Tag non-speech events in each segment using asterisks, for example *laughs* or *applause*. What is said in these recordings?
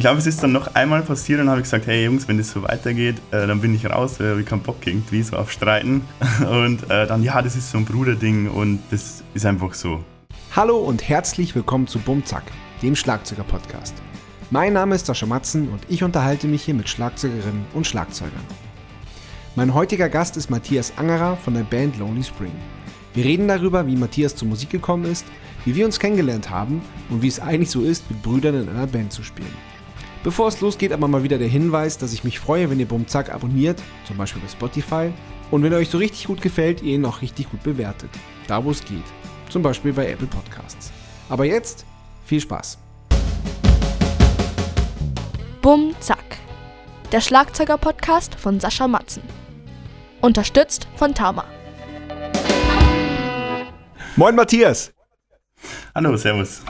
ich glaube, es ist dann noch einmal passiert und habe ich gesagt, hey Jungs, wenn das so weitergeht, äh, dann bin ich raus, äh, ich keinen Bock irgendwie so auf Streiten. *laughs* Und äh, dann, ja, das ist so ein Bruderding und das ist einfach so. Hallo und herzlich willkommen zu Bumzack, dem Schlagzeuger-Podcast. Mein Name ist Sascha Matzen und ich unterhalte mich hier mit Schlagzeugerinnen und Schlagzeugern. Mein heutiger Gast ist Matthias Angerer von der Band Lonely Spring. Wir reden darüber, wie Matthias zur Musik gekommen ist, wie wir uns kennengelernt haben und wie es eigentlich so ist, mit Brüdern in einer Band zu spielen. Bevor es losgeht, aber mal wieder der Hinweis, dass ich mich freue, wenn ihr Bumzack abonniert, zum Beispiel bei Spotify, und wenn er euch so richtig gut gefällt, ihr ihn auch richtig gut bewertet. Da wo es geht. Zum Beispiel bei Apple Podcasts. Aber jetzt viel Spaß. Bumzack. Der Schlagzeuger-Podcast von Sascha Matzen. Unterstützt von Tama. Moin Matthias. Hallo, servus.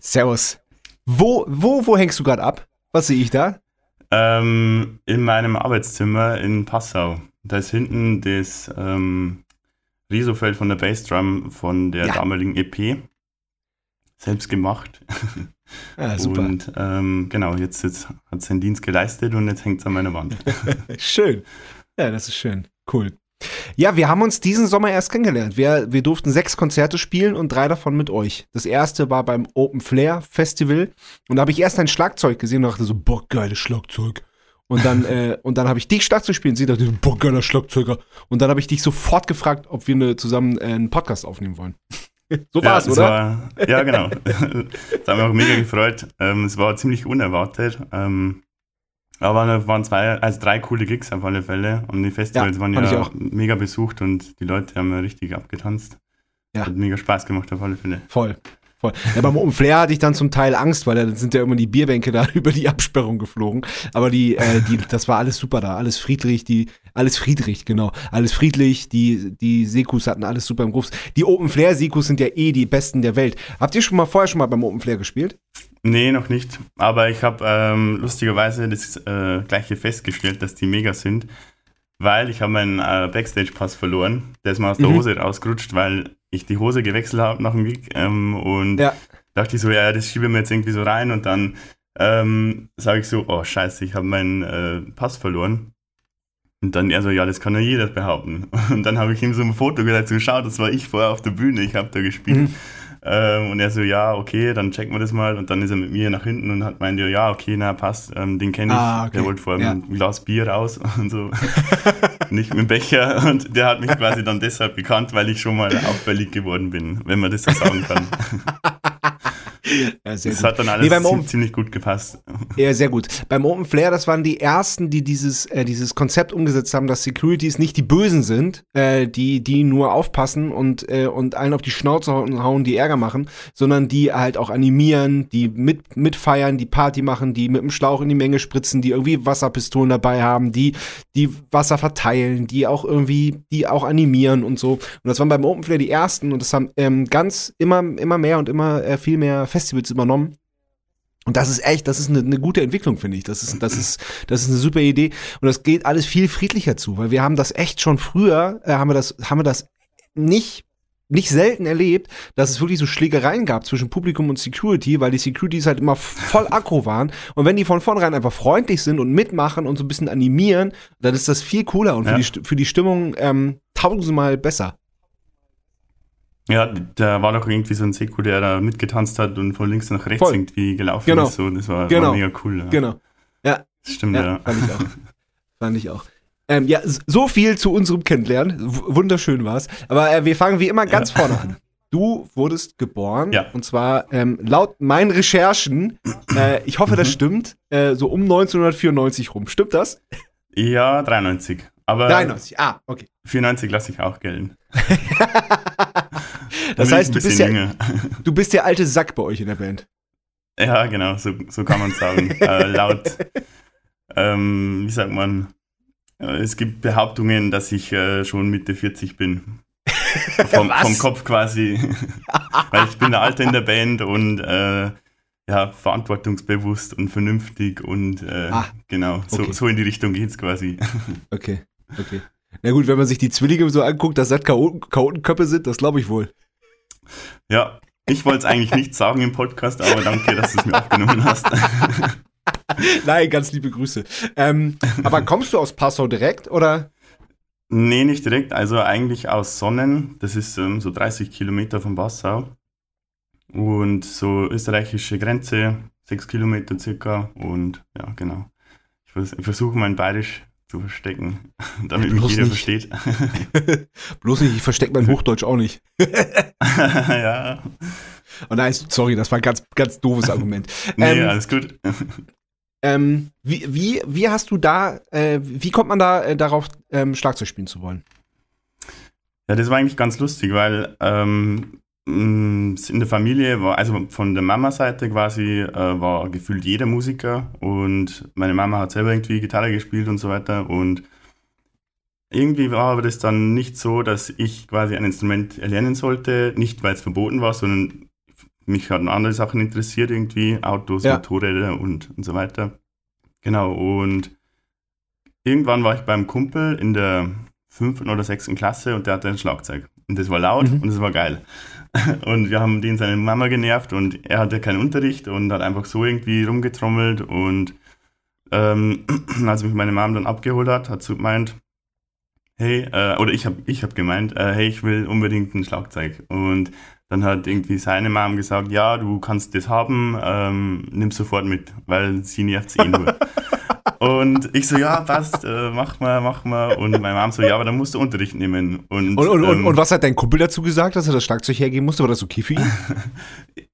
Servus. Wo, wo, wo hängst du gerade ab? Was sehe ich da? Ähm, in meinem Arbeitszimmer in Passau. Da ist hinten das ähm, Risofeld von der Bassdrum von der Ja. damaligen EP. Selbst gemacht. Ah, super. Und ähm, genau, jetzt, jetzt hat es seinen Dienst geleistet und jetzt hängt es an meiner Wand. *laughs* Schön. Ja, das ist schön. Cool. Ja, wir haben uns diesen Sommer erst kennengelernt. Wir, wir durften sechs Konzerte spielen und drei davon mit euch. Das erste war beim Open Flair Festival und da habe ich erst ein Schlagzeug gesehen und dachte so, boah, geiles Schlagzeug. Und dann, *laughs* äh, und dann habe ich dich Schlagzeug spielen und sie dachte, boah, geiler Schlagzeuger. Und dann habe ich dich sofort gefragt, ob wir eine, zusammen äh, einen Podcast aufnehmen wollen. *laughs* so war's, ja, es oder? War, ja, genau. *laughs* das hat mich auch mega gefreut. Ähm, es war ziemlich unerwartet. Ähm, aber es waren zwei, also drei coole Gigs auf alle Fälle. Und die Festivals Ja, waren ja auch. mega besucht und die Leute haben ja richtig abgetanzt. Ja. Hat mega Spaß gemacht auf alle Fälle. Voll. Voll. Ja, beim Open Flair hatte ich dann zum Teil Angst, weil da sind ja immer die Bierbänke da *laughs* über die Absperrung geflogen. Aber die, äh, die, das war alles super da, alles friedlich, die, alles friedlich, genau, alles friedlich. Die, die Sekus hatten alles super im Griff. Die Open Flair Sekus sind ja eh die besten der Welt. Habt ihr schon mal vorher schon mal beim Open Flair gespielt? Nee, noch nicht. Aber ich habe ähm, lustigerweise das äh, gleiche festgestellt, dass die mega sind, weil ich habe meinen äh, Backstage-Pass verloren. Der ist mal aus der Mhm. Hose rausgerutscht, weil ich die Hose gewechselt habe nach dem Gig. Ähm, und Ja. dachte ich so, ja, das schiebe ich mir jetzt irgendwie so rein. Und dann ähm, sage ich so, oh scheiße, ich habe meinen äh, Pass verloren. Und dann er so, ja, das kann ja jeder behaupten. *laughs* Und dann habe ich ihm so ein Foto gesagt, so, schau, das war ich vorher auf der Bühne, ich habe da gespielt. Mhm. Ähm, und er so, ja, okay, dann checken wir das mal. Und dann ist er mit mir nach hinten und hat meint, ja, okay, na, passt, ähm, den kenne ich. Ah, okay. Der wollte vorher Ja. ein Glas Bier raus *laughs* und so. *laughs* Nicht mit dem Becher. Und der hat mich quasi dann deshalb gekannt, weil ich schon mal auffällig geworden bin, wenn man das so sagen kann. *laughs* *laughs* Ja, Das gut. hat dann alles Nee, ziemlich gut gepasst. *laughs* Ja, sehr gut. Beim Open Flair, das waren die ersten, die dieses, äh, dieses Konzept umgesetzt haben, dass Securities nicht die Bösen sind, äh, die, die nur aufpassen und, äh, und allen auf die Schnauze hauen, die Ärger machen, sondern die halt auch animieren, die mit, mitfeiern, die Party machen, die mit dem Schlauch in die Menge spritzen, die irgendwie Wasserpistolen dabei haben, die, die Wasser verteilen, die auch irgendwie, die auch animieren und so. Und das waren beim Open Flair die ersten und das haben ähm, ganz immer, immer mehr und immer äh, viel mehr Festivals übernommen. Und das ist echt, das ist eine, eine gute Entwicklung, finde ich. Das ist, das ist, das ist eine super Idee. Und das geht alles viel friedlicher zu, weil wir haben das echt schon früher, äh, haben wir das, haben wir das nicht, nicht selten erlebt, dass es wirklich so Schlägereien gab zwischen Publikum und Security, weil die Securities halt immer voll aggro waren. Und wenn die von vornherein einfach freundlich sind und mitmachen und so ein bisschen animieren, dann ist das viel cooler und Ja. für, die, für die Stimmung ähm, tausendmal besser. Ja, da war doch irgendwie so ein Seko, der da mitgetanzt hat und von links nach rechts Voll. irgendwie gelaufen Genau. ist. So, das war, Genau. war mega cool. Ja. Genau. Das stimmt, ja. Ja, fand ich auch. *laughs* fand ich auch. Ähm, ja, so viel zu unserem Kennenlernen. W wunderschön war's. Aber äh, wir fangen wie immer ganz Ja. vorne an. Du wurdest geboren Ja. und zwar ähm, laut meinen Recherchen, äh, ich hoffe, das Mhm. stimmt, äh, so um 1994 rum. Stimmt das? Ja, 93. Aber 93. Ah, okay. 94 lasse ich auch gelten. *laughs* Das heißt, du bist, ja, jünger. *laughs* du bist der alte Sack bei euch in der Band. Ja, genau, so, so kann man sagen. *laughs* äh, laut, ähm, wie sagt man, äh, es gibt Behauptungen, dass ich äh, schon Mitte 40 bin. *laughs* Vom, vom Kopf quasi. Weil ich bin der Alte in der Band und äh, ja, verantwortungsbewusst und vernünftig und äh, Ah, genau, so, okay. so in die Richtung geht's quasi. Okay, okay. Na gut, wenn man sich die Zwillinge so anguckt, dass das Chaoten Chaotenköpfe sind, das glaube ich wohl. Ja, ich wollte es eigentlich nicht sagen im Podcast, aber danke, dass du es mir aufgenommen hast. *laughs* Nein, ganz liebe Grüße. Ähm, aber kommst du aus Passau direkt oder? Nee, nicht direkt. Also eigentlich aus Sonnen. Das ist ähm, so 30 Kilometer von Passau. Und so österreichische Grenze, 6 Kilometer circa. Und ja, genau. Ich, vers ich versuche mein Bayerisch zu verstecken, *laughs* damit mich jeder nicht. versteht. *laughs* Bloß nicht, ich verstecke mein Hochdeutsch auch nicht. *laughs* ja. Oh nein, sorry, das war ein ganz, ganz doofes Argument. nee, ähm, alles gut. Ähm, wie, wie, wie hast du da, äh, wie kommt man da äh, darauf, ähm, Schlagzeug spielen zu wollen? Ja, das war eigentlich ganz lustig, weil ähm, in der Familie war, also von der Mama-Seite quasi, äh, war gefühlt jeder Musiker und meine Mama hat selber irgendwie Gitarre gespielt und so weiter und irgendwie war aber das dann nicht so, dass ich quasi ein Instrument erlernen sollte, nicht weil es verboten war, sondern mich hatten andere Sachen interessiert irgendwie, Autos, ja. Motorräder und, und so weiter. Genau, und irgendwann war ich beim Kumpel in der fünften oder sechsten Klasse und der hatte ein Schlagzeug. Und das war laut mhm. und das war geil. *laughs* Und wir haben den seine Mama genervt und er hatte keinen Unterricht und hat einfach so irgendwie rumgetrommelt. Und ähm, *clears throat* als mich meine Mama dann abgeholt hat, hat sie gemeint, hey, äh, oder ich habe ich hab gemeint, äh, hey, ich will unbedingt ein Schlagzeug. Und dann hat irgendwie seine Mom gesagt, ja, du kannst das haben, ähm, nimm sofort mit, weil sie nervt eh nur. *laughs* und ich so, ja, passt, äh, mach mal, mach mal. Und meine Mom so, ja, aber dann musst du Unterricht nehmen. Und, und, und, ähm, und was hat dein Kumpel dazu gesagt, dass er das Schlagzeug hergeben musste? War das okay für ihn? *laughs*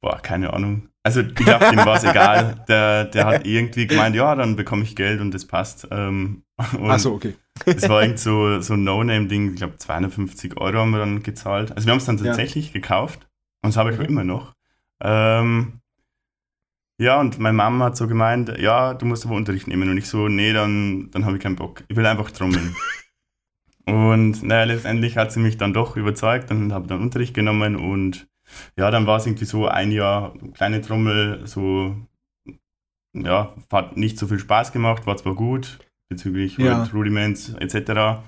Boah, keine Ahnung. Also ich glaube, dem war es egal. Der, der hat irgendwie gemeint, ja, dann bekomme ich Geld und das passt. Ähm, Ach so, okay. Das war irgend so, so ein No-Name-Ding, ich glaube 250 Euro haben wir dann gezahlt. Also wir haben es dann tatsächlich ja. gekauft und das habe ich mhm. immer noch. Ähm, ja, und meine Mama hat so gemeint, ja, du musst aber Unterricht nehmen. Und ich so, nee, dann, dann habe ich keinen Bock. Ich will einfach trommeln. *laughs* und naja, letztendlich hat sie mich dann doch überzeugt und habe dann Unterricht genommen und ja, dann war es irgendwie so ein Jahr kleine Trommel, so, ja, hat nicht so viel Spaß gemacht, war zwar gut, bezüglich ja. Rudiments etc.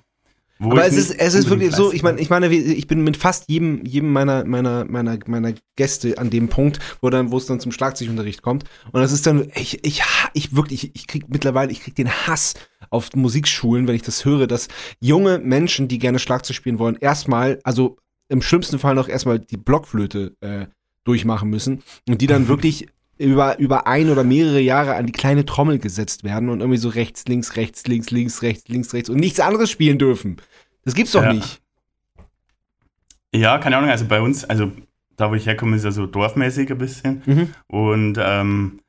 Aber es ist, es ist wirklich so, ich meine, ich meine, ich bin mit fast jedem, jedem meiner, meiner, meiner, meiner Gäste an dem Punkt, wo dann, wo es dann zum Schlagzeugunterricht kommt. Und das ist dann, ich, ich, ich wirklich, ich, ich krieg mittlerweile, ich krieg den Hass auf Musikschulen, wenn ich das höre, dass junge Menschen, die gerne Schlagzeug spielen wollen, erstmal, also im schlimmsten Fall noch erstmal die Blockflöte äh, durchmachen müssen und die dann *laughs* wirklich über, über ein oder mehrere Jahre an die kleine Trommel gesetzt werden und irgendwie so rechts, links, rechts, links, links, rechts, links, rechts und nichts anderes spielen dürfen. Das gibt's doch ja. nicht. Ja, keine Ahnung, also bei uns, also da wo ich herkomme, ist ja so dorfmäßig ein bisschen. Mhm. Und ähm,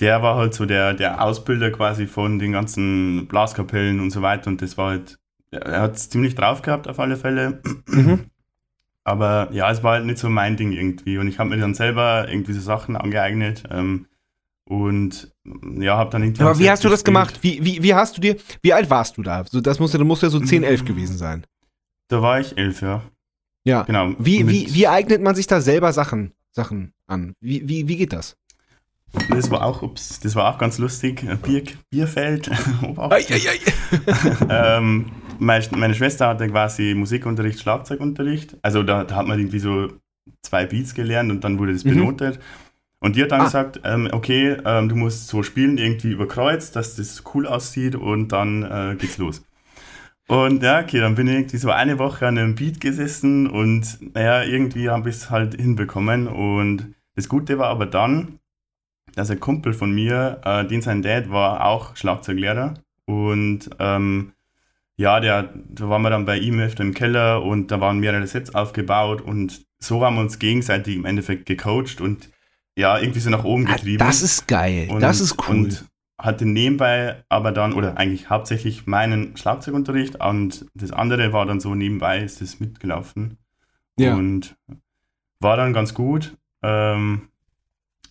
der war halt so der, der Ausbilder quasi von den ganzen Blaskapellen und so weiter. Und das war halt, er hat es ziemlich drauf gehabt auf alle Fälle. Mhm. Aber ja, es war halt nicht so mein Ding irgendwie. Und ich habe mir dann selber irgendwie so Sachen angeeignet. Ähm, und ja, habe dann irgendwie. Aber wie hast du das gemacht? Wie, wie, wie hast du dir, wie alt warst du da? So, das musste, du musst ja so 10, 11 gewesen sein. Da war ich 11, ja. Ja. Genau. Wie, wie, wie eignet man sich da selber Sachen, Sachen an? Wie, wie, wie geht das? Das war auch, ups, das war auch ganz lustig. Bier, Bierfeld. *laughs* *laughs* ähm, meine, Schwester hatte quasi Musikunterricht, Schlagzeugunterricht. Also da, da, hat man irgendwie so zwei Beats gelernt und dann wurde das mhm. benotet. Und die hat dann ah. gesagt, ähm, okay, ähm, du musst so spielen, irgendwie überkreuzt, dass das cool aussieht und dann äh, geht's los. Und ja, okay, dann bin ich irgendwie so eine Woche an einem Beat gesessen und naja, irgendwie habe ich es halt hinbekommen. Und das Gute war aber dann, dass ein Kumpel von mir, äh, den sein Dad war auch Schlagzeuglehrer und ähm, ja, der, da waren wir dann bei ihm öfter im Keller und da waren mehrere Sets aufgebaut und so haben wir uns gegenseitig im Endeffekt gecoacht und ja, irgendwie so nach oben ah, getrieben. Das ist geil, und, das ist cool. Und hatte nebenbei aber dann, oder eigentlich hauptsächlich meinen Schlagzeugunterricht und das andere war dann so nebenbei, ist das mitgelaufen. Ja. Und war dann ganz gut. Ähm,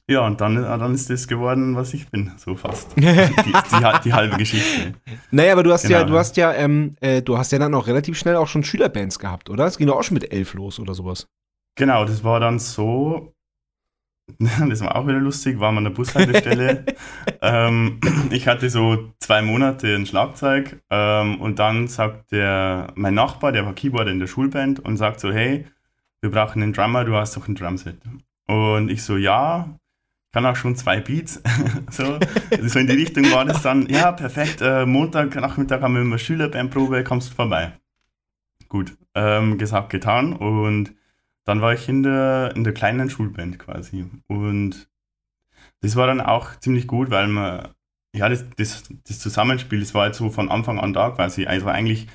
ja, und dann, dann ist das geworden, was ich bin, so fast. *laughs* die, die, die, halbe Geschichte. Naja, aber du hast genau. ja, du hast ja, ähm, äh, du hast ja dann auch relativ schnell auch schon Schülerbands gehabt, oder? Es ging doch auch schon mit elf los oder sowas. Genau, das war dann so, *laughs* das war auch wieder lustig, war man an der Bushaltestelle. *laughs* ähm, ich hatte so zwei Monate ein Schlagzeug ähm, und dann sagt der, mein Nachbar, der war Keyboarder in der Schulband und sagt so, hey, wir brauchen einen Drummer, du hast doch ein Drumset. Und ich so, ja, kann auch schon zwei Beats. *laughs* so, so in die Richtung war das dann, ja, perfekt, äh, Montag, Nachmittag haben wir immer Schülerbandprobe, kommst du vorbei. Gut, ähm, gesagt, getan und dann war ich in der, in der kleinen Schulband quasi und das war dann auch ziemlich gut, weil man, ja, das, das, das Zusammenspiel, das war halt so von Anfang an da quasi. Also eigentlich,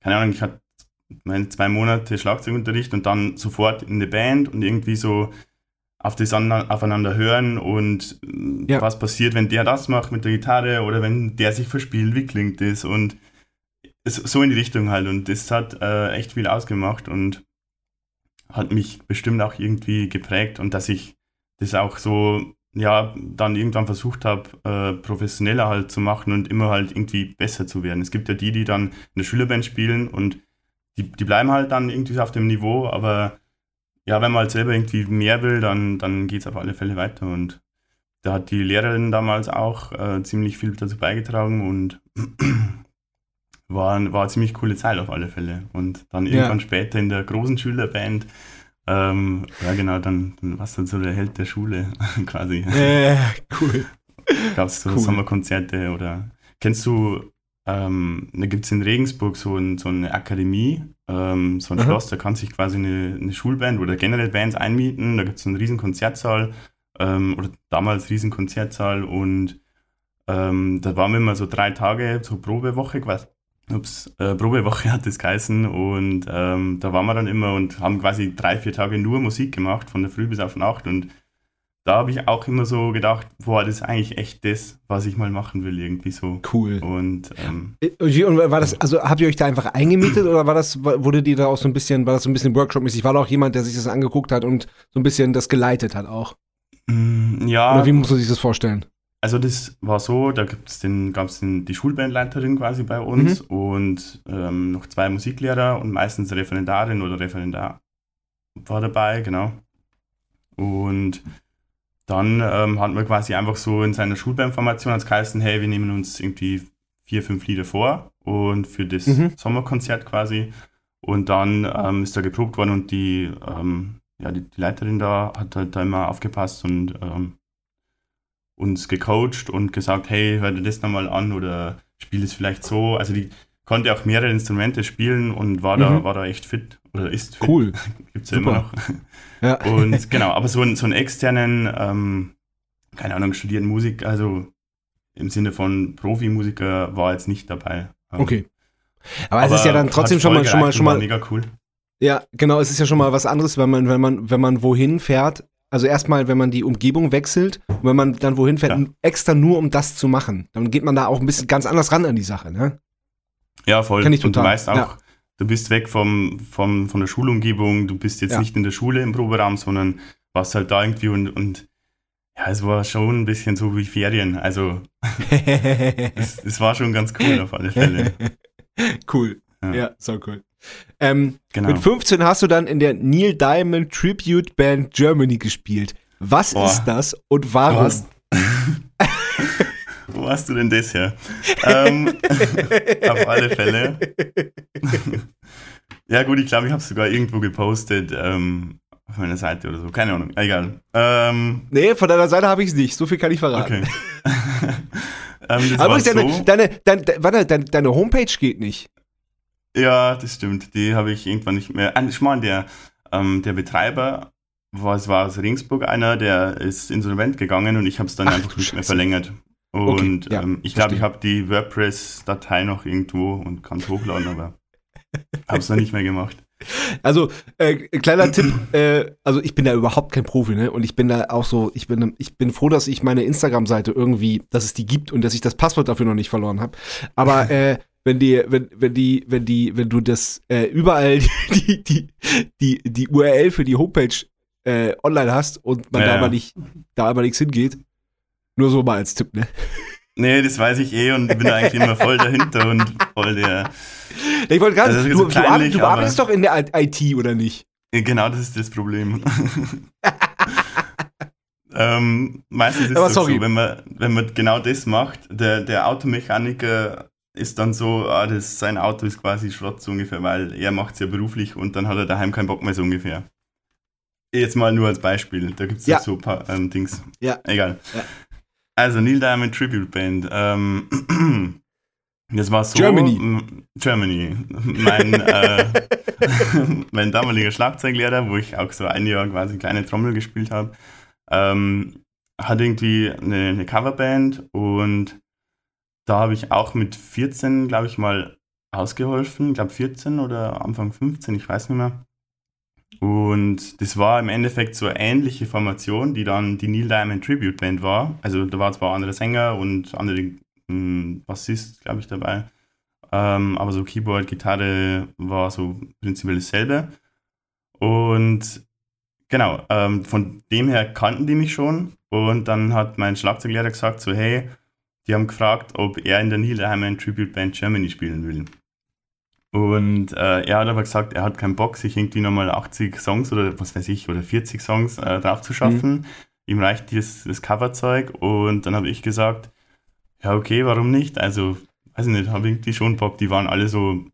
keine Ahnung, ich hatte meine zwei Monate Schlagzeugunterricht und dann sofort in der Band und irgendwie so auf das aufeinander hören und ja. was passiert, wenn der das macht mit der Gitarre oder wenn der sich verspielt, wie klingt das und so in die Richtung halt und das hat äh, echt viel ausgemacht und hat mich bestimmt auch irgendwie geprägt und dass ich das auch so ja dann irgendwann versucht habe äh, professioneller halt zu machen und immer halt irgendwie besser zu werden. Es gibt ja die, die dann in der Schülerband spielen und die, die bleiben halt dann irgendwie auf dem Niveau, aber ja, wenn man halt selber irgendwie mehr will, dann, dann geht es auf alle Fälle weiter. Und da hat die Lehrerin damals auch äh, ziemlich viel dazu beigetragen und *clears throat* war, war eine ziemlich coole Zeit auf alle Fälle. Und dann irgendwann ja. später in der großen Schülerband, ähm, ja genau, dann, dann warst du so der Held der Schule *laughs* quasi. Äh, cool. Gab es so cool. Sommerkonzerte oder kennst du ähm, da gibt es in Regensburg so, ein, so eine Akademie, ähm, so ein Aha. Schloss, da kann sich quasi eine, eine, Schulband oder generell Bands einmieten. Da gibt es einen riesen Konzertsaal ähm, oder damals riesen Konzertsaal und ähm, da waren wir immer so drei Tage, so Probewoche quasi. Ups, äh, Probewoche hat das geheißen und ähm, da waren wir dann immer und haben quasi drei, vier Tage nur Musik gemacht, von der Früh bis auf Nacht und da habe ich auch immer so gedacht, boah, das ist eigentlich echt das, was ich mal machen will, irgendwie so. Cool. Und, ähm, äh, und war das, also habt ihr euch da einfach eingemietet oder war das, wurde die da auch so ein bisschen, war das so ein bisschen Workshop-mäßig? War da auch jemand, der sich das angeguckt hat und so ein bisschen das geleitet hat auch? Mm, ja. Oder wie muss man sich das vorstellen? Also das war so, da gibt's den, gab es die Schulbandleiterin quasi bei uns mhm. und ähm, noch zwei Musiklehrer und meistens Referendarin oder Referendar war dabei, genau. Und dann ähm, hat man quasi einfach so in seiner Schulbandformation als geheißen, hey, wir nehmen uns irgendwie vier, fünf Lieder vor und für das mhm. Sommerkonzert quasi. Und dann ähm, ist da geprobt worden und die, ähm, ja, die, die, Leiterin da hat halt da immer aufgepasst und ähm, uns gecoacht und gesagt, hey, hör dir das nochmal an oder spiel es vielleicht so. Also die konnte auch mehrere Instrumente spielen und war, mhm. da, war da echt fit oder ist fit. Cool. *laughs* Gibt es ja immer noch. Ja. Und genau, aber so, so einen externen, ähm, keine Ahnung, studierten Musik, also im Sinne von Profimusiker war jetzt nicht dabei. Ähm, okay. Aber, aber es ist ja dann trotzdem schon mal, schon mal, schon mal. Mega cool. Ja, genau, es ist ja schon mal was anderes, wenn man, wenn man, wenn man wohin fährt. Also erstmal, wenn man die Umgebung wechselt und wenn man dann wohin fährt, ja. extra nur um das zu machen, dann geht man da auch ein bisschen ganz anders ran an die Sache, ne? Ja, voll. Kann ich total. Und du weißt auch, ja du bist weg vom, vom, von der Schulumgebung, du bist jetzt ja. nicht in der Schule im Proberaum, sondern warst halt da irgendwie und, und ja, es war schon ein bisschen so wie Ferien. Also *laughs* es, es war schon ganz cool auf alle Fälle. *laughs* cool. Ja, ja so cool. Ähm, genau. Mit 15 hast du dann in der Neil Diamond Tribute Band Germany gespielt. Was Boah. ist das und warum? *laughs* Wo hast du denn das her? ähm, *laughs* auf alle Fälle. *laughs* ja, gut, ich glaube, ich habe es sogar irgendwo gepostet. Ähm, auf meiner Seite oder so. Keine Ahnung. Egal. Ähm, nee, von deiner Seite habe ich es nicht. So viel kann ich verraten. Okay. *laughs* ähm, Aber deine, so. deine, deine, deine, deine, deine Homepage geht nicht. Ja, das stimmt. Die habe ich irgendwann nicht mehr. Ah, ich meine, der, ähm, der Betreiber was war aus Ringsburg einer, der ist insolvent gegangen und ich habe es dann Ach, einfach nicht mehr verlängert. Und okay, ja, ähm, ich glaube, ich habe die WordPress-Datei noch irgendwo und kann es hochladen, aber *laughs* habe es noch nicht mehr gemacht. Also, äh, kleiner Tipp, äh, also ich bin da überhaupt kein Profi, ne? Und ich bin da auch so, ich bin, ich bin froh, dass ich meine Instagram-Seite irgendwie, dass es die gibt und dass ich das Passwort dafür noch nicht verloren habe. Aber *laughs* äh, wenn die, wenn, wenn die, wenn die, wenn du das äh, überall *laughs* die, die, die, die URL für die Homepage äh, online hast und man ja, da aber nicht, da aber nichts hingeht, nur so mal als Tipp, ne? Nee, das weiß ich eh und bin eigentlich immer voll dahinter und voll der. Ich wollte gerade, also, du, so kleinlich, du, arbeitest doch in der IT, oder nicht? Genau, das ist das Problem. *laughs* ähm, meistens ist es so, wenn man, wenn man genau das macht, der, der Automechaniker ist dann so, ah, das, sein Auto ist quasi Schrott so ungefähr, weil er macht es ja beruflich und dann hat er daheim keinen Bock mehr so ungefähr. Jetzt mal nur als Beispiel. Da gibt es Ja. so ein paar ähm, Dings. Ja. Egal. Ja. Also Neil Diamond Tribute Band. Ähm, *clears throat* das war so. Germany. Germany. Mein, äh, *laughs* mein damaliger Schlagzeuglehrer, wo ich auch so ein Jahr quasi kleine Trommel gespielt habe, ähm, hat irgendwie eine, eine Coverband und da habe ich auch mit 14, glaube ich, mal ausgeholfen. Ich glaube 14 oder Anfang 15, ich weiß nicht mehr. Und das war im Endeffekt so eine ähnliche Formation, die dann die Neil Diamond Tribute Band war. Also da war zwar andere Sänger und andere mh, Bassist, glaube ich, dabei. Ähm, aber so Keyboard, Gitarre war so prinzipiell dasselbe. Und genau, ähm, von dem her kannten die mich schon. Und dann hat mein Schlagzeuglehrer gesagt, so hey, die haben gefragt, ob er in der Neil Diamond Tribute Band Germany spielen will. Und äh, er hat aber gesagt, er hat keinen Bock, sich irgendwie nochmal 80 Songs oder was weiß ich, oder 40 Songs äh, drauf zu schaffen. Ihm reicht das, das Coverzeug. Und dann habe ich gesagt, ja, okay, warum nicht? Also, weiß ich nicht, habe irgendwie schon Bock. Die waren alle so,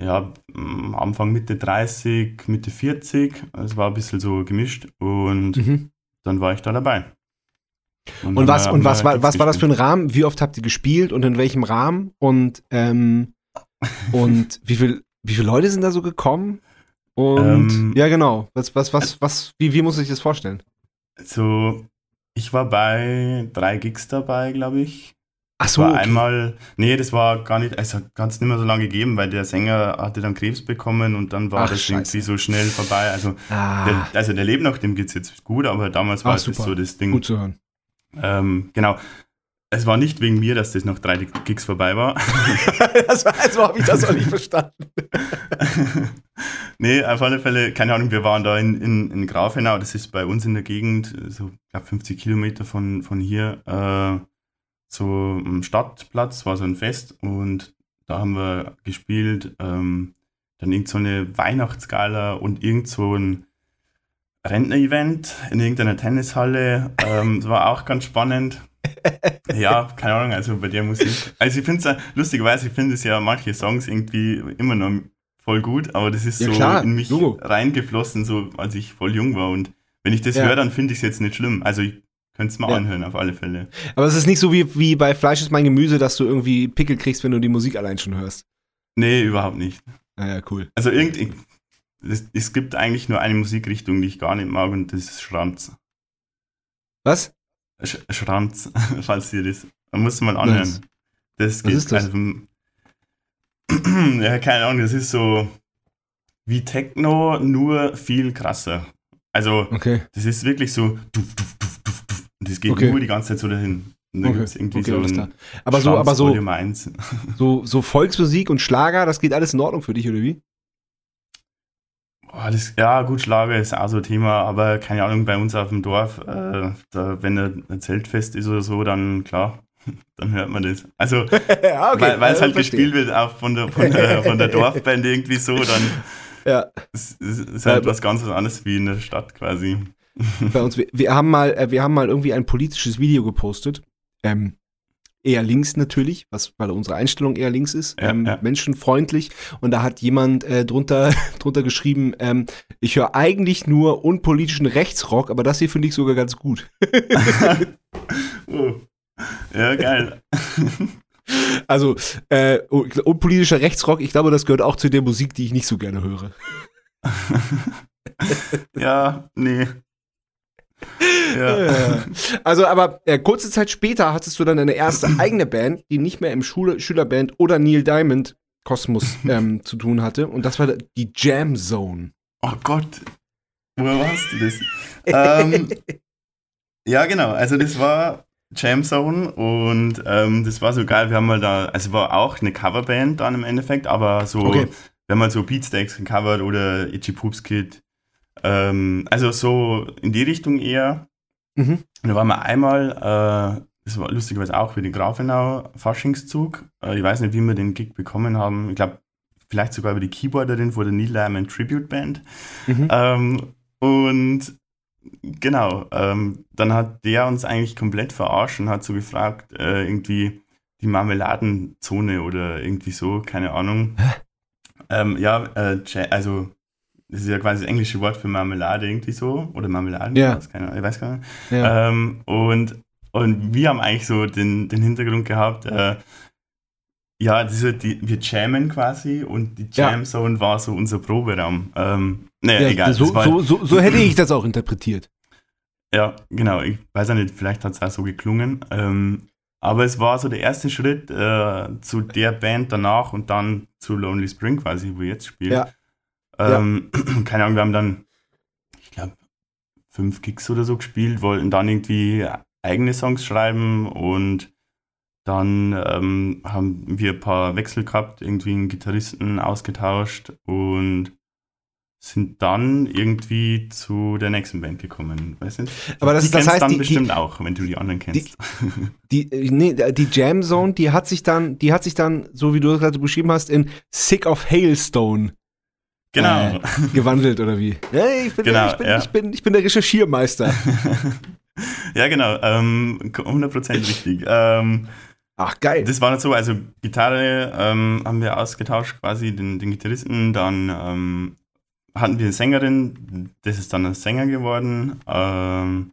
ja, am Anfang Mitte 30, Mitte 40. Es war ein bisschen so gemischt. Und Mhm. dann war ich da dabei. Und dann was, haben und was, war, Gigs was war das für ein Rahmen? Wie oft habt ihr gespielt und in welchem Rahmen? Und, ähm, *laughs* und wie, viel, wie viele Leute sind da so gekommen? Und Ähm, ja, genau. Was, was, was, was, wie, wie muss ich das vorstellen? So, ich war bei drei Gigs dabei, glaube ich. Ach Es so, war okay. einmal, nee, das war gar nicht, es hat ganz nicht mehr so lange gegeben, weil der Sänger hatte dann Krebs bekommen und dann war Ach, das scheiße. irgendwie so schnell vorbei. Also, ah, der, also der lebt noch, dem geht's jetzt gut, aber damals war Ah, das super. so das Ding. gut zu hören. Ähm, genau. Es war nicht wegen mir, dass das noch drei Gigs vorbei war. also, also habe ich das auch nicht verstanden. *laughs* nee, auf alle Fälle, keine Ahnung, wir waren da in, in, in Grafenau, das ist bei uns in der Gegend, so, glaube 50 Kilometer von, von hier, äh, so am Stadtplatz, war so ein Fest und da haben wir gespielt, ähm, dann irgend so eine Weihnachtsgala und irgend so ein Rentner-Event in irgendeiner Tennishalle, ähm, das war auch ganz spannend. Ja, keine Ahnung, also bei der Musik. Also ich finde es lustigerweise, ich finde es ja manche Songs irgendwie immer noch voll gut, aber das ist Ja, so klar, in mich Logo. reingeflossen, so als ich voll jung war. Und wenn ich das Ja. höre, dann finde ich es jetzt nicht schlimm. Also ich könnte es mal Ja. anhören, auf alle Fälle. Aber es ist nicht so wie, wie bei Fleisch ist mein Gemüse, dass du irgendwie Pickel kriegst, wenn du die Musik allein schon hörst. Nee, überhaupt nicht. Naja, cool. Also irgendwie, es, es gibt eigentlich nur eine Musikrichtung, die ich gar nicht mag, und das ist Schranz. Was? Sch Schranz, *laughs* falls ihr das. Man muss mal anhören. Nice. Das Was ist das? Also, *clears throat* ja, keine Ahnung, das ist so wie Techno, nur viel krasser. Also, Okay. das ist wirklich so. Duf, duf, duf, duf, duf, und das geht Okay. nur die ganze Zeit so dahin. Und dann Okay, gibt es irgendwie okay, so alles ein klar. Aber so, aber so, Volume 1. *laughs* so, so Volksmusik und Schlager, das geht alles in Ordnung für dich, oder wie? Boah, das, ja, gut, Schlager ist auch so ein Thema, aber keine Ahnung, bei uns auf dem Dorf, äh, da, wenn ein Zeltfest ist oder so, dann klar, *laughs* dann hört man das. Also, *laughs* ja, weil es Ja, halt gespielt wird auch von der, von der, von der *laughs* Dorfband irgendwie so, dann Ja, ist es ist halt Ja, was ganz anderes wie in der Stadt quasi. bei uns, wir, wir haben mal, äh, wir haben mal irgendwie ein politisches Video gepostet. Ähm, eher links natürlich, was, weil unsere Einstellung eher links ist, Ja, ähm, ja. menschenfreundlich. Und da hat jemand äh, drunter, *laughs* drunter geschrieben, ähm, ich höre eigentlich nur unpolitischen Rechtsrock, aber das hier finde ich sogar ganz gut. *laughs* Oh. Ja, geil. *laughs* Also, äh, unpolitischer Rechtsrock, ich glaube, das gehört auch zu der Musik, die ich nicht so gerne höre. ja, nee. Ja. Also, aber äh, kurze Zeit später hattest du dann deine erste *clears throat* eigene Band, die nicht mehr im Schule Schülerband oder Neil Diamond Kosmos *laughs* ähm, zu tun hatte. Und das war die Jam Zone. Oh Gott, woher warst du das? *laughs* ähm, ja, genau. Also das war Jam Zone und ähm, das war so geil. Wir haben mal da, also war auch eine Coverband dann im Endeffekt, aber so, Okay. wir haben mal so Beatsteaks gecovert oder Itchy Poops Kid. Ähm, also so in die Richtung eher. Mhm. Und da waren wir einmal, äh, das war lustigerweise auch für den Grafenau Faschingszug. Äh, ich weiß nicht, wie wir den Gig bekommen haben. Ich glaube, vielleicht sogar über die Keyboarderin von der Neil Diamond Tribute Band. Mhm. Ähm, und genau, ähm, dann hat der uns eigentlich komplett verarscht und hat so gefragt, äh, irgendwie die Marmeladenzone oder irgendwie so, keine Ahnung. Ähm, ja, äh, Ja- also das ist ja quasi das englische Wort für Marmelade irgendwie so, oder Marmeladen, Ja. ich weiß gar nicht. Ja. Ähm, und, und wir haben eigentlich so den, den Hintergrund gehabt, äh, ja, diese, die, wir jammen quasi und die Ja. Jam Zone war so unser Proberaum. Ähm, naja, Ja, egal. so, das war, so, so, so hätte ich das auch interpretiert. Ja, genau. Ich weiß ja nicht, vielleicht hat es auch so geklungen. Ähm, aber es war so der erste Schritt äh, zu der Band danach und dann zu Lonely Spring quasi, wo ich jetzt spiele. Ja. Ähm, *clears throat* Keine Ahnung, wir haben dann, ich glaube, fünf Gigs oder so gespielt, wollten dann irgendwie eigene Songs schreiben und dann ähm, haben wir ein paar Wechsel gehabt, irgendwie einen Gitarristen ausgetauscht und sind dann irgendwie zu der nächsten Band gekommen. Weiß nicht. Aber das die ist- das kennst heißt, dann die- die- bestimmt auch, wenn du die anderen kennst. *laughs* Die, äh, nee, die Jam Zone, die hat sich dann, die hat sich dann, so wie du es gerade beschrieben hast, in Sick of Hailstone genau. äh, gewandelt, oder wie? Ja, ich, bin, Genau, ich, bin, ja. ich, bin, ich bin der Recherchiermeister. *laughs* ja, genau. Ähm, 100% richtig. Ähm, Ach, geil. Das war nicht so, also Gitarre ähm, haben wir ausgetauscht, quasi den, den Gitarristen. Dann ähm, hatten wir eine Sängerin, das ist dann ein Sänger geworden. Ähm,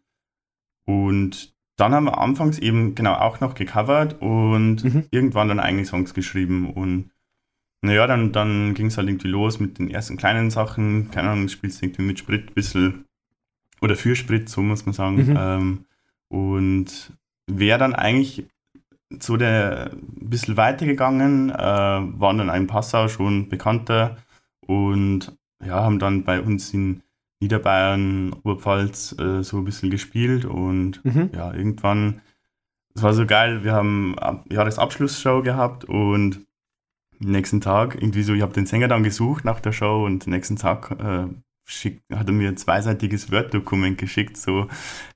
und dann haben wir anfangs eben genau auch noch gecovert und Mhm. irgendwann dann eigene Songs geschrieben. Und naja, dann, dann ging es halt irgendwie los mit den ersten kleinen Sachen. Keine Ahnung, spielst du irgendwie mit Sprit ein bisschen oder für Sprit, so muss man sagen. Mhm. Ähm, und wer dann eigentlich so der ein bisschen weitergegangen, äh, waren dann ein Passau schon bekannter und ja, haben dann bei uns in Niederbayern, Oberpfalz äh, so ein bisschen gespielt und Mhm. ja, irgendwann, es war so geil, wir haben Ab- Jahresabschlussshow gehabt und nächsten Tag, irgendwie so, ich habe den Sänger dann gesucht nach der Show und nächsten Tag äh, schick, hat er mir ein zweiseitiges Word-Dokument geschickt, so,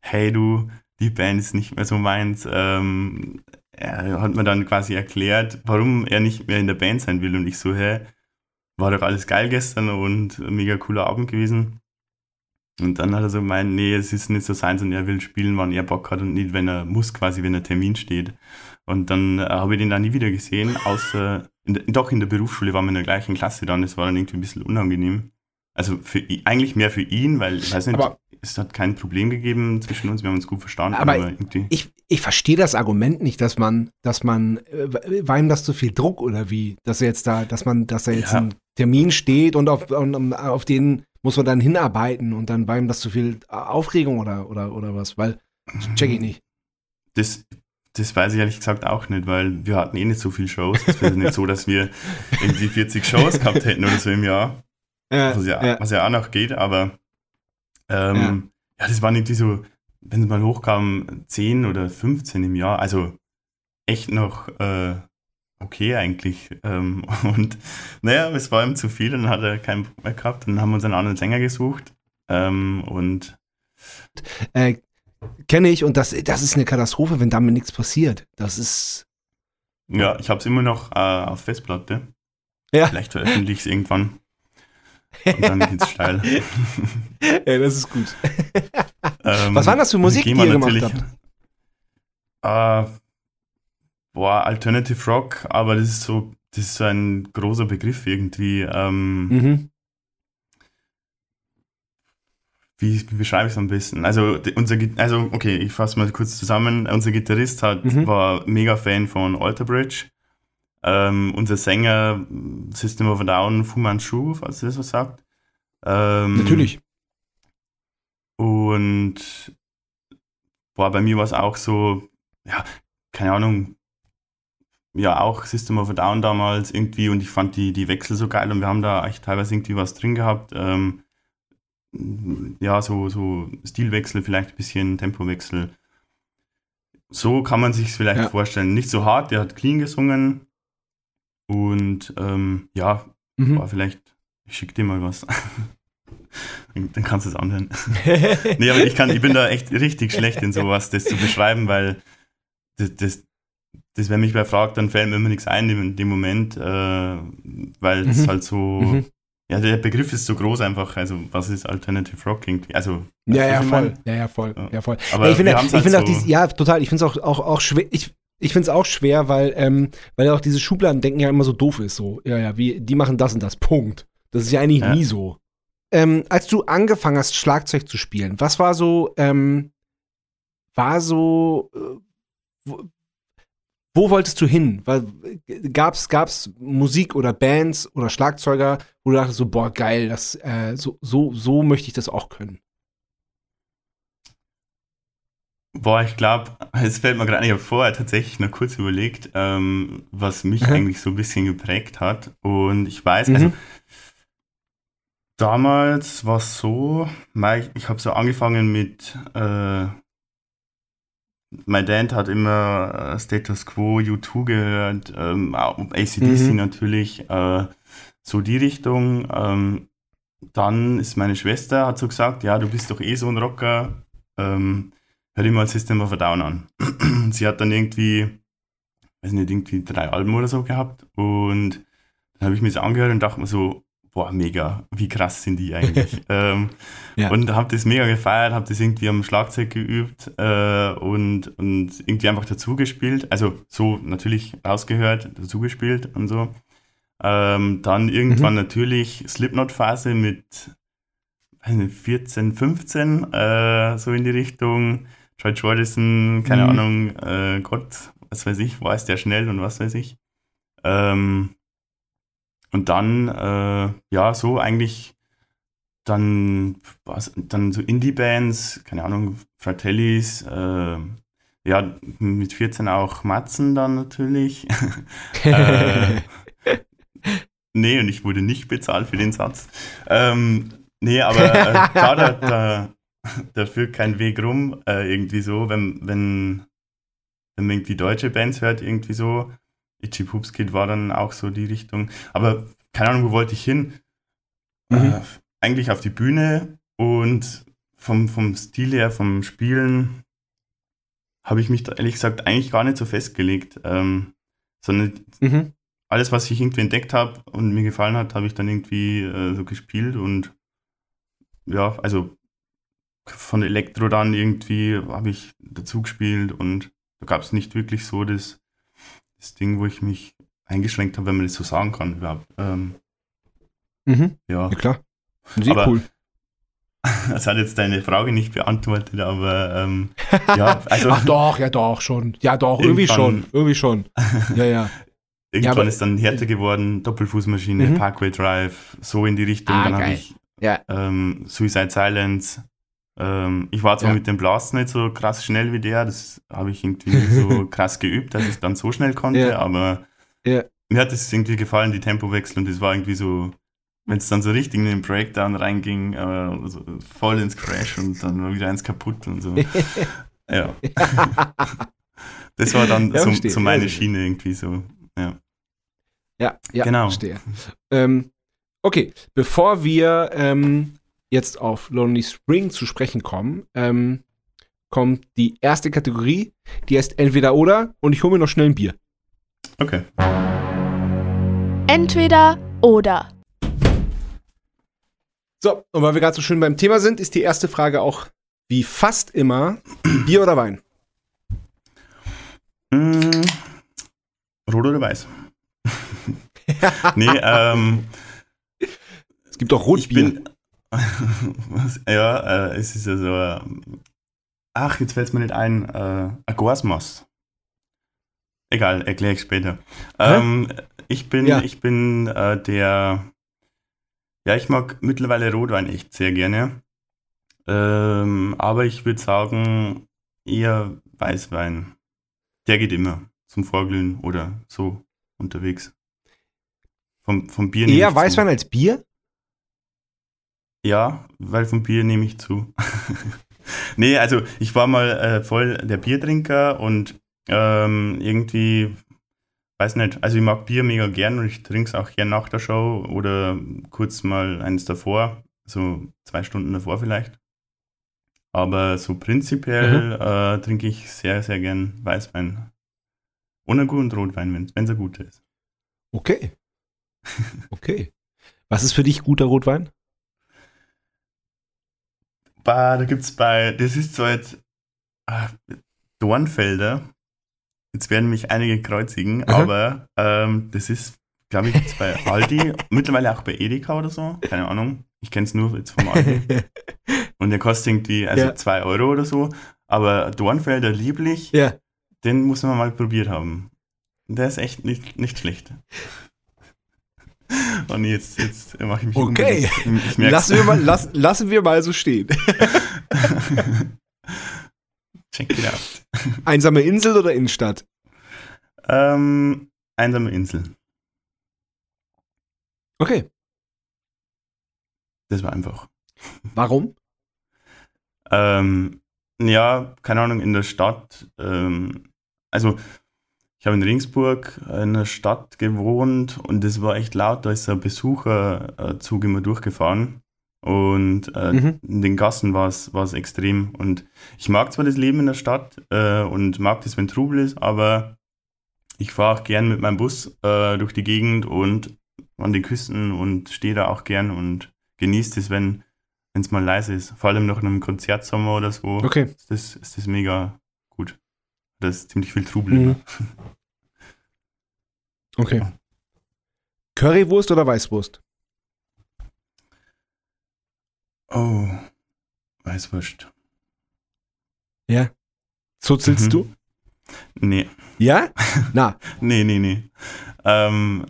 hey du, die Band ist nicht mehr so meins. Ähm, er hat mir dann quasi erklärt, warum er nicht mehr in der Band sein will und ich so, hä, war doch alles geil gestern und mega cooler Abend gewesen. Und dann hat er so gemeint, nee, es ist nicht so sein, sondern er will spielen, wann er Bock hat und nicht, wenn er muss, quasi, wenn der Termin steht. Und dann äh, habe ich den dann nie wieder gesehen, außer, in der, doch in der Berufsschule waren wir in der gleichen Klasse dann, das war dann irgendwie ein bisschen unangenehm. Also für, eigentlich mehr für ihn, weil, ich weiß nicht, Aber- es hat kein Problem gegeben zwischen uns, wir haben uns gut verstanden, Aber aber. Ich, ich verstehe das Argument nicht, dass man, dass man, äh, war ihm das zu viel Druck oder wie? Dass er jetzt da, dass man, dass da jetzt Ja. ein Termin steht und auf, und, auf den muss man dann hinarbeiten und dann war ihm das zu viel Aufregung oder, oder, oder was? Weil, check ich nicht. Das, das weiß ich ehrlich gesagt auch nicht, weil wir hatten eh nicht so viele Shows. Es wäre nicht so, dass wir irgendwie 40 Shows gehabt hätten oder so im Jahr, Ja, was ja, ja. was ja auch noch geht, aber ähm, ja. das waren irgendwie so, wenn es mal hochkam, 10 oder 15 im Jahr, also echt noch äh, okay eigentlich. Ähm, *laughs* und naja, es war ihm zu viel, dann hat er keinen Bock mehr gehabt, dann haben wir uns einen anderen Sänger gesucht ähm, und Äh, Kenne ich und das, das ist eine Katastrophe, wenn damit nichts passiert. Das ist. ja, ich habe es immer noch äh, auf Festplatte. Ja. Vielleicht veröffentliche ich es irgendwann. *laughs* Und dann geht's steil. Ja, das ist gut. Ähm, Was war das für Musik, die ihr gemacht natürlich- Äh, boah, Alternative Rock, aber das ist so, das ist so ein großer Begriff irgendwie. Ähm, Mhm. Wie, wie beschreibe ich es am besten? Also, unser, also, okay, ich fasse mal kurz zusammen. Unser Gitarrist hat, Mhm. war mega Fan von Alter Bridge. Ähm, unser Sänger System of a Down, Fu Manchu, falls ihr das was sagt. Ähm, Natürlich. Und boah, bei mir war es auch so, ja, keine Ahnung, ja, auch System of a Down damals irgendwie und ich fand die, die Wechsel so geil und wir haben da echt teilweise irgendwie was drin gehabt. Ähm, ja, so, so Stilwechsel, vielleicht ein bisschen Tempowechsel. So kann man sich vielleicht Ja. vorstellen. Nicht so hart, der hat clean gesungen und ähm, ja, Mhm. Boah, vielleicht, ich schicke dir mal was. *laughs* Dann kannst du es anhören. *laughs* Nee, aber ich, kann, ich bin da echt richtig schlecht in sowas, das zu beschreiben, weil das, das, das wenn mich wer fragt, dann fällt mir immer nichts ein in dem Moment, äh, weil es Mhm. halt so, Mhm. Ja, der Begriff ist so groß einfach, also was ist Alternative Rock irgendwie, also Ja, ja, voll. Ja, ja, voll. Ja. Voll. Aber ja, ich finde halt auch so- dieses, ja, total, ich finde es auch, auch, auch schwer, ich, ich finde es auch schwer, weil, ähm, weil auch dieses Schubladendenken ja immer so doof ist, so, ja, ja, wie, die machen das und das, Punkt. Das ist ja eigentlich Ja. nie so. ähm, als du angefangen hast, Schlagzeug zu spielen, was war so, ähm, war so, äh, wo, wo, wolltest du hin? Gab es Musik oder Bands oder Schlagzeuger, wo du dachtest so, boah, geil, das, äh, so, so, so möchte ich das auch können? Boah, ich glaube, es fällt mir gerade nicht vor, tatsächlich noch kurz überlegt, ähm, was mich mhm. eigentlich so ein bisschen geprägt hat. Und ich weiß, also mhm. also damals war es so, ich habe so angefangen mit, äh, mein Dad hat immer äh, Status Quo, U2 gehört, ähm, ACDC mhm. natürlich, äh, so die Richtung. Ähm, dann ist meine Schwester, hat so gesagt, ja, du bist doch eh so ein Rocker. Ähm, hör dir mal System of a Down an. *clears throat* sie hat dann irgendwie, weiß nicht, irgendwie drei Alben oder so gehabt und dann habe ich mir das angehört und dachte mir so, boah, mega, wie krass sind die eigentlich. *laughs* ähm, ja. Und habe das mega gefeiert, habe das irgendwie am Schlagzeug geübt äh, und, und irgendwie einfach dazu gespielt. Also so natürlich rausgehört, dazu gespielt und so. Ähm, dann irgendwann mhm. natürlich Slipknot-Phase mit weiß nicht, 14, 15, äh, so in die Richtung. Troy Jordison, keine mhm. Ahnung, äh, Gott, was weiß ich, war es der schnell und was weiß ich. Ähm, und dann, äh, ja, so eigentlich dann, was, dann so Indie-Bands, keine Ahnung, Fratellis, äh, ja, mit 14 auch Matzen dann natürlich. *laughs* äh, nee, und ich wurde nicht bezahlt für den Satz. Ähm, nee, aber äh, klar, da, da, da führt kein Weg rum, äh, irgendwie so, wenn, wenn, wenn man irgendwie deutsche Bands hört, irgendwie so. Itchy Poops Kid war dann auch so die Richtung. Aber keine Ahnung, wo wollte ich hin? Mhm. Äh, eigentlich auf die Bühne und vom, vom Stil her, vom Spielen, habe ich mich da ehrlich gesagt eigentlich gar nicht so festgelegt. Ähm, sondern mhm. alles, was ich irgendwie entdeckt habe und mir gefallen hat, habe ich dann irgendwie äh, so gespielt und ja, also von Elektro dann irgendwie habe ich dazu gespielt und da gab es nicht wirklich so das, das Ding, wo ich mich eingeschränkt habe, wenn man das so sagen kann überhaupt. Ähm, mhm. Ja. ja, klar. Sehr aber, cool. *laughs* Das hat jetzt deine Frage nicht beantwortet, aber ähm, ja, *laughs* also. Ach doch, ja doch, schon. Ja doch, irgendwie schon. Irgendwie schon. *laughs* Ja, ja. Irgendwann ja, ist dann härter geworden, Doppelfußmaschine, mhm. Parkway Drive, so in die Richtung. Ah, dann habe ich ja. ähm, Suicide Silence. Ähm, ich war zwar ja. mit dem Blast nicht so krass schnell wie der, das habe ich irgendwie nicht so *laughs* krass geübt, dass ich dann so schnell konnte, ja. aber mir hat es irgendwie gefallen, die Tempowechsel und das war irgendwie so, wenn es dann so richtig in den Breakdown reinging, äh, so voll ins Crash und dann war wieder eins kaputt und so. *laughs* ja. *laughs* das war dann ja, so, so, meine Schiene irgendwie so. Ja, ja, ja genau. verstehe. Ähm, Okay, bevor wir ähm, jetzt auf Lonely Spring zu sprechen kommen, ähm, kommt die erste Kategorie, die heißt Entweder oder und ich hole mir noch schnell ein Bier. Okay. Entweder oder. So, und weil wir gerade so schön beim Thema sind, ist die erste Frage auch wie fast immer Bier oder Wein? Mm, rot oder weiß? *laughs* *laughs* nee, ähm, es gibt auch Rotbier. Bin, ja, äh, es ist ja so. Äh, ach, jetzt fällt es mir nicht ein. Äh, Aguasmas. Egal, erkläre ich später. Ähm, ich bin, ja. ich bin äh, der. Ja, ich mag mittlerweile Rotwein echt sehr gerne. Ähm, aber ich würde sagen, eher Weißwein. Der geht immer zum Vorglühen oder so unterwegs. Vom, vom Bier Eher Weißwein zu. als Bier? Ja, weil vom Bier nehme ich zu. *laughs* nee, also ich war mal äh, voll der Biertrinker und ähm, irgendwie, weiß nicht, also ich mag Bier mega gern und ich trinke es auch gern nach der Show oder kurz mal eins davor, so zwei Stunden davor vielleicht. Aber so prinzipiell mhm. äh, trinke ich sehr, sehr gern Weißwein. Und einen guten Rotwein, wenn es ein guter ist. Okay. Okay. Was ist für dich guter Rotwein? Da gibt es bei, das ist so jetzt äh, Dornfelder. Jetzt werden mich einige kreuzigen, mhm. aber ähm, das ist, glaube ich, jetzt bei Aldi, *laughs* mittlerweile auch bei Edeka oder so, keine Ahnung. Ich kenne es nur jetzt vom Album. *laughs* und der kostet irgendwie also Ja. 2 Euro oder so. Aber Dornfelder Lieblich, ja. den muss man mal probiert haben. Der ist echt nicht, nicht schlecht. Und jetzt, jetzt mache ich mich Okay. Ich. Lassen wir, mal, lass, lassen wir mal so stehen. *laughs* Check it out. Einsame Insel oder Innenstadt? Ähm, einsame Insel. Okay. Das war einfach. Warum? Ähm, ja, keine Ahnung, in der Stadt. Ähm, also, ich habe in Ringsburg in einer Stadt gewohnt und es war echt laut. Da ist ein Besucherzug immer durchgefahren. Und äh, Mhm. in den Gassen war es extrem. Und ich mag zwar das Leben in der Stadt äh, und mag das, wenn Trubel ist, aber ich fahre auch gern mit meinem Bus äh, durch die Gegend und an die Küsten und stehe da auch gern und genieße es, wenn es mal leise ist. Vor allem noch in einem Konzertsommer oder so Okay. ist, das, ist das mega gut. Da ist ziemlich viel Trubel. Mhm. *laughs* Okay. Currywurst oder Weißwurst? Oh, Weißwurst. Zuzelst Mhm. du? Nee, Ja? *laughs* Na, nee, nee, nee. Ähm,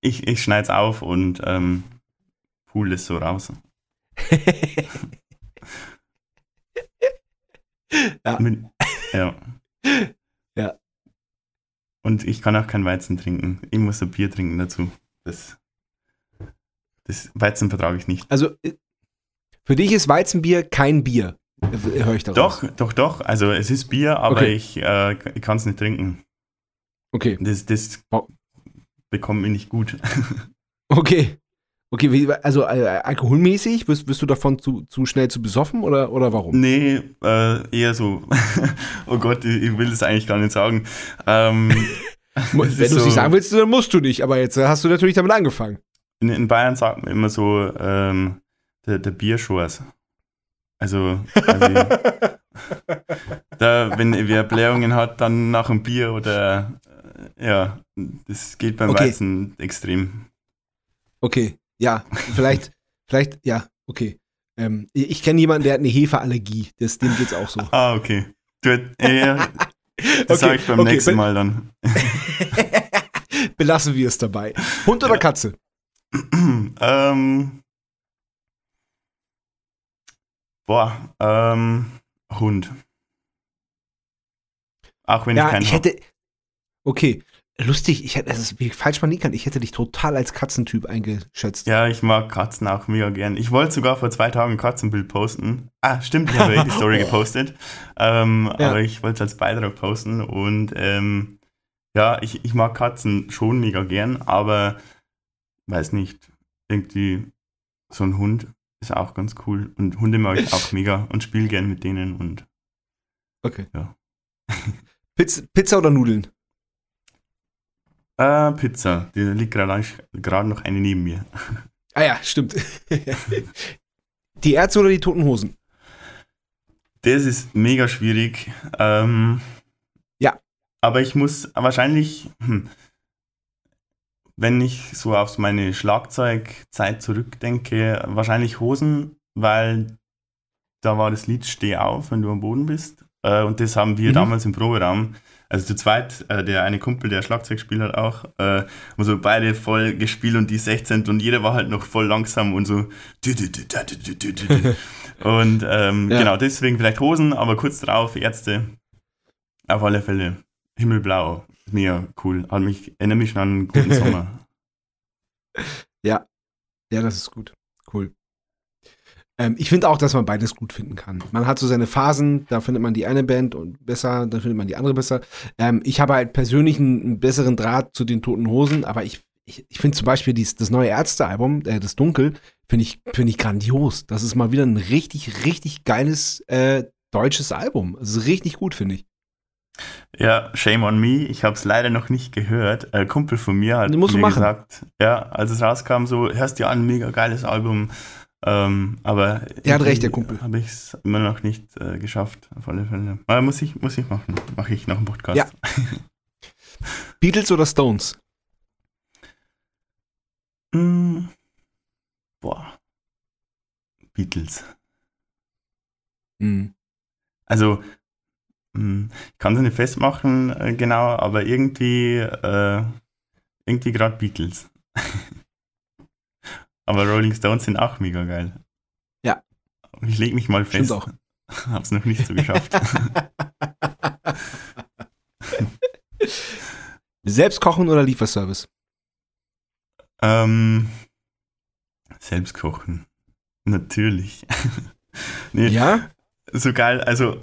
ich ich schneide es auf und ähm, pool es so raus. *laughs* Ja. Mit, ja. Ja. *laughs* Und ich kann auch kein Weizen trinken. Ich muss ein Bier trinken dazu. Das, das Weizen vertrage ich nicht. also äh, für dich ist Weizenbier kein Bier. Äh, Höre ich daraus. Doch, doch, doch. Also es ist Bier, aber Okay. ich, äh, ich kann es nicht trinken. Okay. Das, das Wow. bekommt mir nicht gut. *laughs* Okay. Okay, wie, also äh, alkoholmäßig, wirst, wirst du davon zu, zu schnell zu besoffen oder, oder warum? Nee, äh, eher so. *laughs* oh Gott, ich, ich will das eigentlich gar nicht sagen. Ähm, *laughs* Wenn du es so- nicht sagen willst, dann musst du nicht. Aber jetzt äh, hast du natürlich damit angefangen. in, in Bayern sagt man immer so, ähm, der, der Bierschors. Also, also *laughs* da, wenn wer Blähungen hat, dann nach dem Bier oder äh, ja, das geht beim Okay. Weizen extrem. Okay, ja, vielleicht, *laughs* vielleicht, ja, okay. Ähm, ich ich kenne jemanden, der hat eine Hefeallergie. Das, dem geht's auch so. Ah, okay. Du, äh, *laughs* das Okay, sage ich beim okay, nächsten Mal dann. *laughs* Belassen wir es dabei. Hund oder Ja. Katze? *clears throat* ähm, boah, ähm, Hund. Auch wenn ich ja, keinen ich hätte. Okay, lustig. Ich hätte, ist wie falsch man nie kann. Ich hätte dich total als Katzentyp eingeschätzt. Ja, ich mag Katzen auch mega gern. Ich wollte sogar vor zwei Tagen ein Katzenbild posten. Ah, stimmt, ich habe eh die Story *laughs* gepostet. Ähm, Ja. Aber ich wollte es als Beitrag posten und ähm, ja, ich, ich mag Katzen schon mega gern, aber weiß nicht, irgendwie so ein Hund ist auch ganz cool und Hunde mag ich auch *laughs* mega und spiele gern mit denen und Okay. Ja. Pizza, Pizza oder Nudeln? Äh, Pizza, die liegt gerade noch eine neben mir. Ah ja, stimmt. *laughs* die Ärzte oder die Toten Hosen? Das ist mega schwierig. Ähm, Ja. Aber ich muss wahrscheinlich, hm, wenn ich so auf meine Schlagzeugzeit zurückdenke, wahrscheinlich Hosen, weil da war das Lied Steh auf, wenn du am Boden bist. Äh, und das haben wir Mhm. damals im Proberaum. Also zu zweit, äh, der eine Kumpel, der Schlagzeug spielt hat auch, äh, haben so beide voll gespielt und die 16 und jeder war halt noch voll langsam und so. Und ähm, Ja. genau, deswegen vielleicht Hosen, aber kurz drauf Ärzte. Auf alle Fälle. Himmelblau. Mega cool. Hat mich, erinnert mich schon an einen guten *laughs* Sommer. Ja, das ist gut. Cool. Ähm, ich finde auch, dass man beides gut finden kann. Man hat so seine Phasen, da findet man die eine Band und besser, da findet man die andere besser. Ähm, ich habe halt persönlich einen, einen besseren Draht zu den Toten Hosen, aber ich, ich, ich finde zum Beispiel dies, das neue Ärztealbum, äh, das Dunkel, finde ich, finde ich grandios. Das ist mal wieder ein richtig, richtig geiles äh, deutsches Album. Das ist richtig gut, finde ich. Ja, shame on me. Ich habe es leider noch nicht gehört. Ein Kumpel von mir hat mir gesagt, ja, als es rauskam, so, hörst dir an, mega geiles Album. Ähm, aber Der hat recht, der Kumpel. Habe ich es immer noch nicht äh, geschafft, auf alle Fälle. Aber muss ich, muss ich machen. Mache ich nach dem Podcast. Ja. *laughs* Beatles oder Stones? Mm, boah. Beatles. Mhm. Also, hm, ich kann es nicht festmachen, äh, genau, aber irgendwie, äh, irgendwie gerade Beatles. *laughs* aber Rolling Stones sind auch mega geil. Ja. Ich lege mich mal Stimmt fest. auch. *laughs* Hab's noch nicht so geschafft. *laughs* Selbst kochen oder Lieferservice? ähm, selbst kochen. Natürlich. *laughs* nee, Ja? so geil. Also,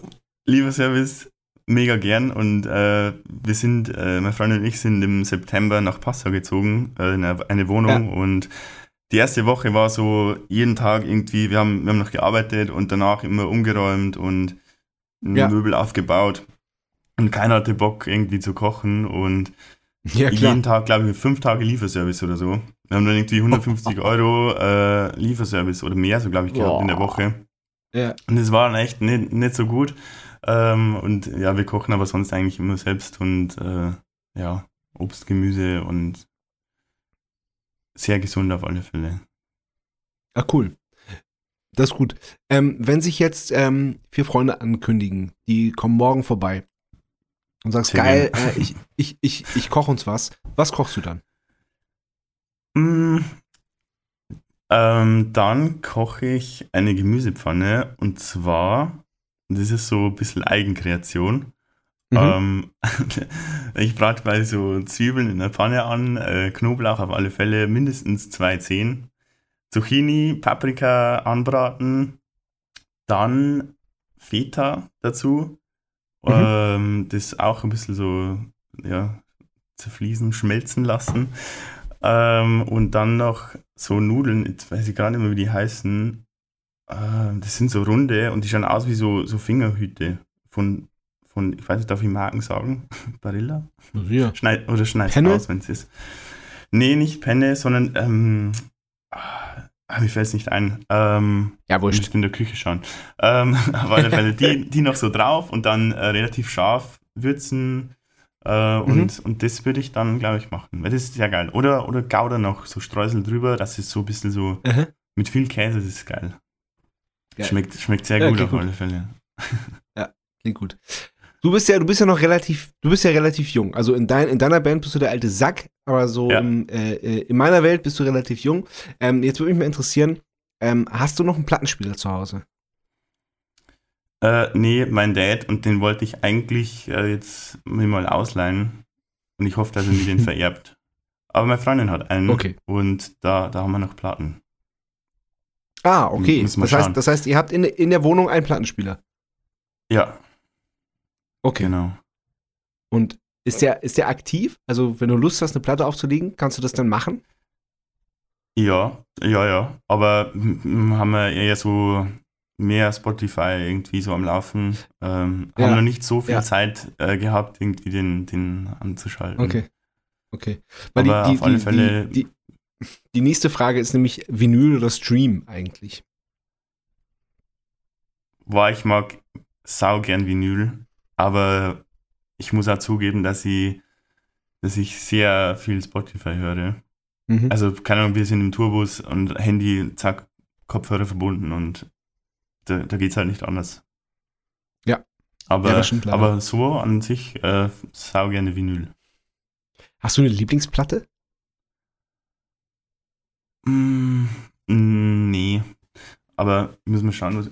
Lieferservice mega gern und äh, wir sind, äh, meine Freundin und ich sind im September nach Passau gezogen, äh, in eine, eine Wohnung und die erste Woche war so jeden Tag irgendwie, wir haben, wir haben noch gearbeitet und danach immer umgeräumt und Ja. Möbel aufgebaut und keiner hatte Bock irgendwie zu kochen und *laughs* Ja, jeden Tag, glaube ich, fünf Tage Lieferservice oder so. Wir haben dann irgendwie 150 *laughs* Euro äh, Lieferservice oder mehr, so glaube ich, gehabt in der Boah. Woche. Ja. Und es war dann echt nicht, nicht so gut. Ähm, und ja, wir kochen aber sonst eigentlich immer selbst und äh, ja, Obst, Gemüse und sehr gesund auf alle Fälle. Ah, cool. Das ist gut. Ähm, wenn sich jetzt ähm, vier Freunde ankündigen, die kommen morgen vorbei und sagst, Sehr geil, äh, ich, ich, ich, ich koche uns was. Was kochst du dann? Mm, ähm, dann koche ich eine Gemüsepfanne und zwar, das ist so ein bisschen Eigenkreation. Mhm. Ähm, *laughs* ich brate mal so Zwiebeln in der Pfanne an, äh, Knoblauch auf alle Fälle, mindestens zwei Zehen, Zucchini, Paprika anbraten, dann Feta dazu, Mhm. ähm, das auch ein bisschen so, ja, zerfließen, schmelzen lassen. Ähm, und dann noch so Nudeln, jetzt weiß ich gar nicht mehr, wie die heißen. Ähm, das sind so runde und die schauen aus wie so, so Fingerhüte von, von, ich weiß nicht, darf ich Marken sagen? *laughs* Barilla? Ja. Schneid, oder schneid's Penne? aus, wenn es ist. Nee, nicht Penne, sondern, ähm, ah, mir fällt es nicht ein. Ähm, Ja, ich wurscht. müsste in der Küche schauen. Ähm, *laughs* auf alle Fälle die, die noch so drauf und dann äh, relativ scharf würzen. Äh, und, und das würde ich dann, glaube ich, machen. Weil das ist ja geil. Oder, oder Gouda noch, so Streusel drüber, das ist so ein bisschen so Aha. mit viel Käse, das ist geil. Geil. Schmeckt, schmeckt sehr Ja, gut auf gut. alle Fälle. Klingt gut. Du bist ja, du bist ja noch relativ, du bist ja relativ jung. Also in, dein, in deiner Band bist du der alte Sack, aber so Ja. im, äh, äh, in meiner Welt bist du relativ jung. Ähm, jetzt würde mich mal interessieren, ähm, hast du noch einen Plattenspieler zu Hause? Äh, nee, mein Dad, und den wollte ich eigentlich äh, jetzt mir mal ausleihen. Und ich hoffe, dass er mir den *laughs* vererbt. Aber meine Freundin hat einen. Okay. Und da, da haben wir noch Platten. Ah, okay. Das heißt, das heißt, ihr habt in, in der Wohnung einen Plattenspieler. Ja, Okay. genau. Und ist der, ist der aktiv? Also, wenn du Lust hast, eine Platte aufzulegen, kannst du das dann machen? Ja, ja, ja. Aber haben wir eher so mehr Spotify irgendwie so am Laufen. Ähm, Ja. Haben noch nicht so viel Ja. Zeit äh, gehabt, irgendwie den, den anzuschalten. Okay. Okay. Aber auf alle Fälle- Die, die, die nächste Frage ist nämlich Vinyl oder Stream eigentlich? War ich mag sau gern Vinyl, aber ich muss auch zugeben, dass ich, dass ich sehr viel Spotify höre. Mhm. Also, keine Ahnung, wir sind im Tourbus und Handy, zack, Kopfhörer verbunden und da, da geht es halt nicht anders. Ja. Aber, Ja, stimmt aber so an sich äh, sau gerne Vinyl. Hast du eine Lieblingsplatte? Mm, mm, nee. Aber müssen wir schauen. Was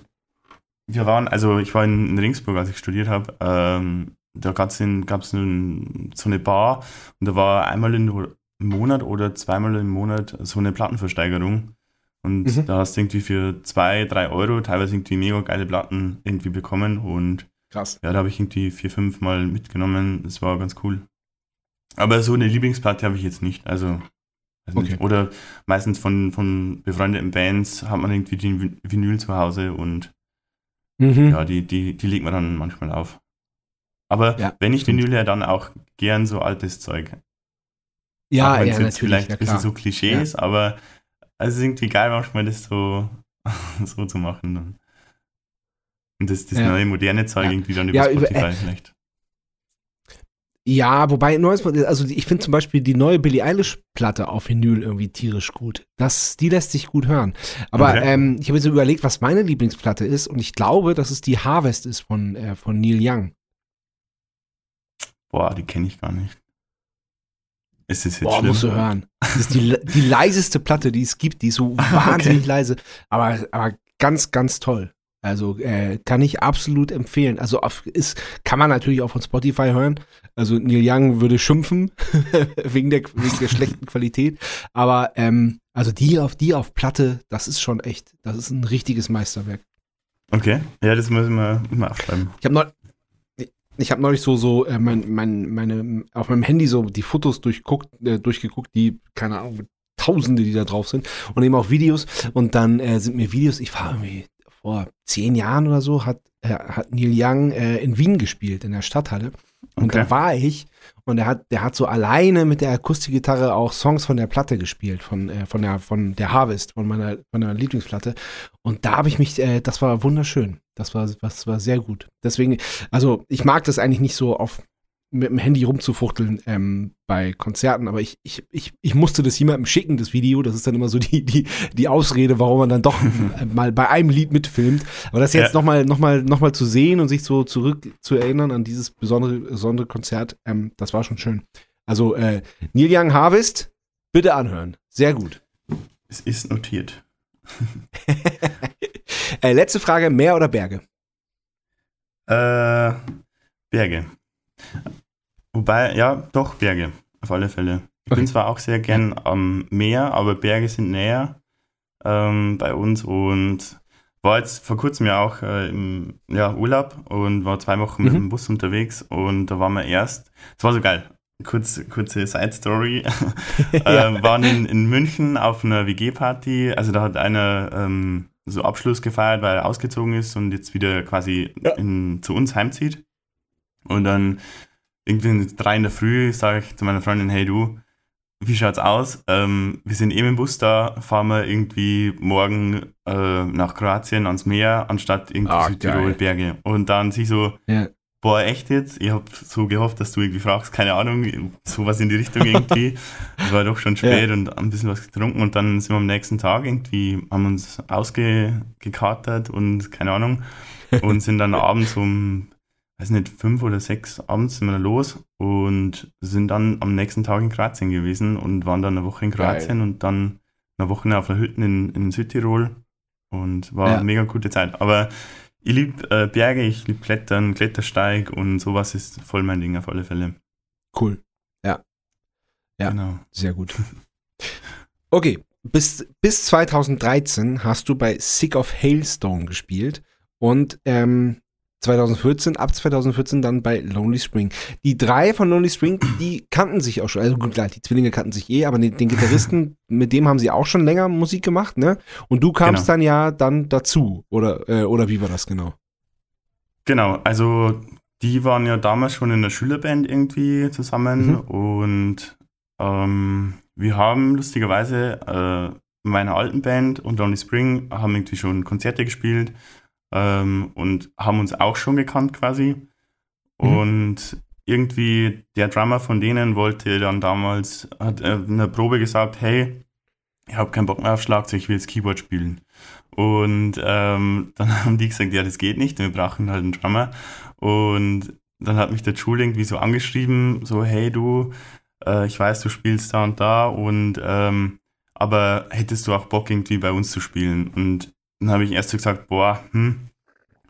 wir waren, also ich war in, in Ringsburg, als ich studiert habe. Ähm, da gab es so eine Bar und da war einmal im Monat oder zweimal im Monat so eine Plattenversteigerung. Und Mhm. da hast du irgendwie für zwei, drei Euro teilweise irgendwie mega geile Platten irgendwie bekommen. Und Krass. ja, da habe ich irgendwie vier, fünf Mal mitgenommen. Das war ganz cool. Aber so eine Lieblingsplatte habe ich jetzt nicht. Also, nicht. Okay. oder meistens von, von befreundeten Bands hat man irgendwie den Vin- Vinyl zu Hause und Mhm. ja, die, die, die legt man dann manchmal auf. Aber Ja, wenn ich. Vinyl her, dann auch gern so altes Zeug. Ja, auch ja, es jetzt vielleicht Ja, ein bisschen so Klischee Ja. ist, aber es ist irgendwie geil, manchmal das so, *laughs* so zu machen. Und das, das Ja. neue, moderne Zeug Ja. irgendwie dann über Ja, über- Spotify vielleicht. Ja, wobei neues, also ich finde zum Beispiel die neue Billie Eilish-Platte auf Vinyl irgendwie tierisch gut. Das, die lässt sich gut hören. Aber Okay. ähm, ich habe jetzt überlegt, was meine Lieblingsplatte ist und ich glaube, dass es die Harvest ist von, äh, von Neil Young. Boah, die kenne ich gar nicht. Ist das jetzt Boah, schlimm? musst du hören. Das ist die, die leiseste Platte, die es gibt. Die ist so *laughs* wahnsinnig leise, aber, aber ganz, ganz toll. Also äh, kann ich absolut empfehlen. Also auf, ist, kann man natürlich auch von Spotify hören. Also Neil Young würde schimpfen *laughs* wegen, der, wegen der schlechten Qualität. Aber ähm, also die auf die auf Platte, das ist schon echt, das ist ein richtiges Meisterwerk. Okay, ja, das muss ich mal, aufschreiben. Ich habe neulich, ich habe neulich so so äh, mein, mein, meine auf meinem Handy so die Fotos durchguckt, äh, durchgeguckt, die keine Ahnung Tausende, die da drauf sind und eben auch Videos und dann äh, sind mir Videos. Ich war irgendwie vor zehn Jahren oder so hat äh, hat Neil Young äh, in Wien gespielt in der Stadthalle. Und Okay. da war ich und er hat der hat so alleine mit der Akustikgitarre auch Songs von der Platte gespielt von äh, von der von der Harvest von meiner von meiner Lieblingsplatte. Und da habe ich mich äh, das war wunderschön. Das war das war sehr gut. Deswegen also ich mag das eigentlich nicht so auf mit dem Handy rumzufuchteln ähm, bei Konzerten, aber ich, ich, ich, ich musste das jemandem schicken, das Video. Das ist dann immer so die, die, die Ausrede, warum man dann doch *laughs* mal bei einem Lied mitfilmt. Aber das jetzt Ja. nochmal noch mal, noch mal zu sehen und sich so zurück zu erinnern an dieses besondere, besondere Konzert, ähm, das war schon schön. Also äh, Neil Young Harvest, bitte anhören. Sehr gut. Es ist notiert. *laughs* äh, letzte Frage, Meer oder Berge? Äh, Berge. Wobei, ja, doch, Berge. Auf alle Fälle. Ich Okay. bin zwar auch sehr gern am Meer, aber Berge sind näher ähm, bei uns und war jetzt vor kurzem ja auch äh, im ja, Urlaub und war zwei Wochen mit Mhm. dem Bus unterwegs und da waren wir erst, es war so geil, Kurz, kurze Side Story, *laughs* *laughs* äh, waren in, in München auf einer WG-Party, also da hat einer ähm, so Abschluss gefeiert, weil er ausgezogen ist und jetzt wieder quasi Ja. in, zu uns heimzieht und dann irgendwie um drei in der Früh sage ich zu meiner Freundin, hey du, wie schaut's aus? Ähm, wir sind eben im Bus da, fahren wir irgendwie morgen äh, nach Kroatien ans Meer, anstatt irgendwie Ah, Südtirol. Berge. Und dann sie so, Ja. boah, echt jetzt? Ich habe so gehofft, dass du irgendwie fragst, keine Ahnung, sowas in die Richtung irgendwie. *laughs* Es war doch schon spät und ein bisschen was getrunken und dann sind wir am nächsten Tag irgendwie, haben uns ausgekatert und keine Ahnung *laughs* und sind dann abends um, weiß nicht, fünf oder sechs abends sind wir los und sind dann am nächsten Tag in Kroatien gewesen und waren dann eine Woche in Geil. Kroatien und dann eine Woche auf der Hütte in, in Südtirol und war Ja. eine mega gute Zeit. Aber ich liebe äh, Berge, ich liebe Klettern, Klettersteig und sowas ist voll mein Ding auf alle Fälle. Cool. Ja. Ja. Genau. Sehr gut. Okay, bis, bis 2013 hast du bei Sick of Hailstone gespielt und ähm, 2014, ab 2014 dann bei Lonely Spring. Die drei von Lonely Spring, die kannten sich auch schon. Also gut, klar, die Zwillinge kannten sich eh, aber den, den Gitarristen, *laughs* mit dem haben sie auch schon länger Musik gemacht, ne? Und du kamst Genau. dann ja dann dazu, oder, äh, oder wie war das genau? Genau, also die waren ja damals schon in der Schülerband irgendwie zusammen Mhm. und ähm, wir haben lustigerweise äh, in meiner alten Band und Lonely Spring haben irgendwie schon Konzerte gespielt ähm, und haben uns auch schon gekannt quasi. Mhm. Und irgendwie der Drummer von denen wollte dann damals, hat äh, in der Probe gesagt, hey, ich habe keinen Bock mehr auf Schlagzeug, ich will jetzt Keyboard spielen. Und ähm, *laughs* dann haben die gesagt, ja, das geht nicht, wir brauchen halt einen Drummer. Und dann hat mich der Schul irgendwie so angeschrieben, so, hey du, äh, ich weiß, du spielst da und da und ähm, aber hättest du auch Bock irgendwie bei uns zu spielen? Und dann habe ich erst so gesagt, boah, hm,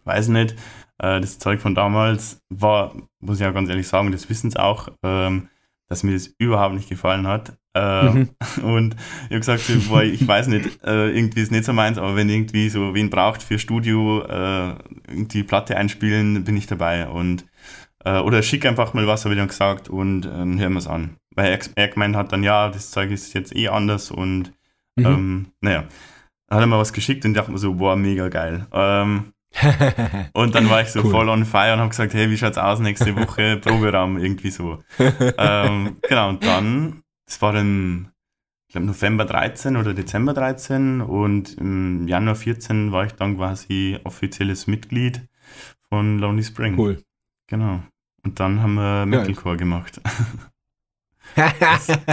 weiß nicht, äh, das Zeug von damals war, muss ich ja ganz ehrlich sagen, das wissen sie auch, ähm, dass mir das überhaupt nicht gefallen hat. Äh, Mhm. *laughs* Und ich habe gesagt, so, boah, ich weiß nicht, äh, irgendwie ist nicht so meins, aber wenn irgendwie so wen braucht für Studio, äh, irgendwie Platte einspielen, bin ich dabei. Und äh, oder schick einfach mal was, habe ich dann gesagt, und ähm, hören wir es an. Weil er, er gemeint hat dann, ja, das Zeug ist jetzt eh anders und Mhm. ähm, naja. Hat er mir was geschickt und dachte mir so, boah, mega geil. Ähm, *laughs* und dann war ich so Cool. voll on fire und habe gesagt, hey, wie schaut's aus nächste Woche? *laughs* Proberaum, irgendwie so. ähm, genau, und dann, das war dann, ich glaube, November 13 oder Dezember 13 und im Januar 14 war ich dann quasi offizielles Mitglied von Lonely Spring. cool. Genau. Und dann haben wir Metalcore gemacht. das, *laughs*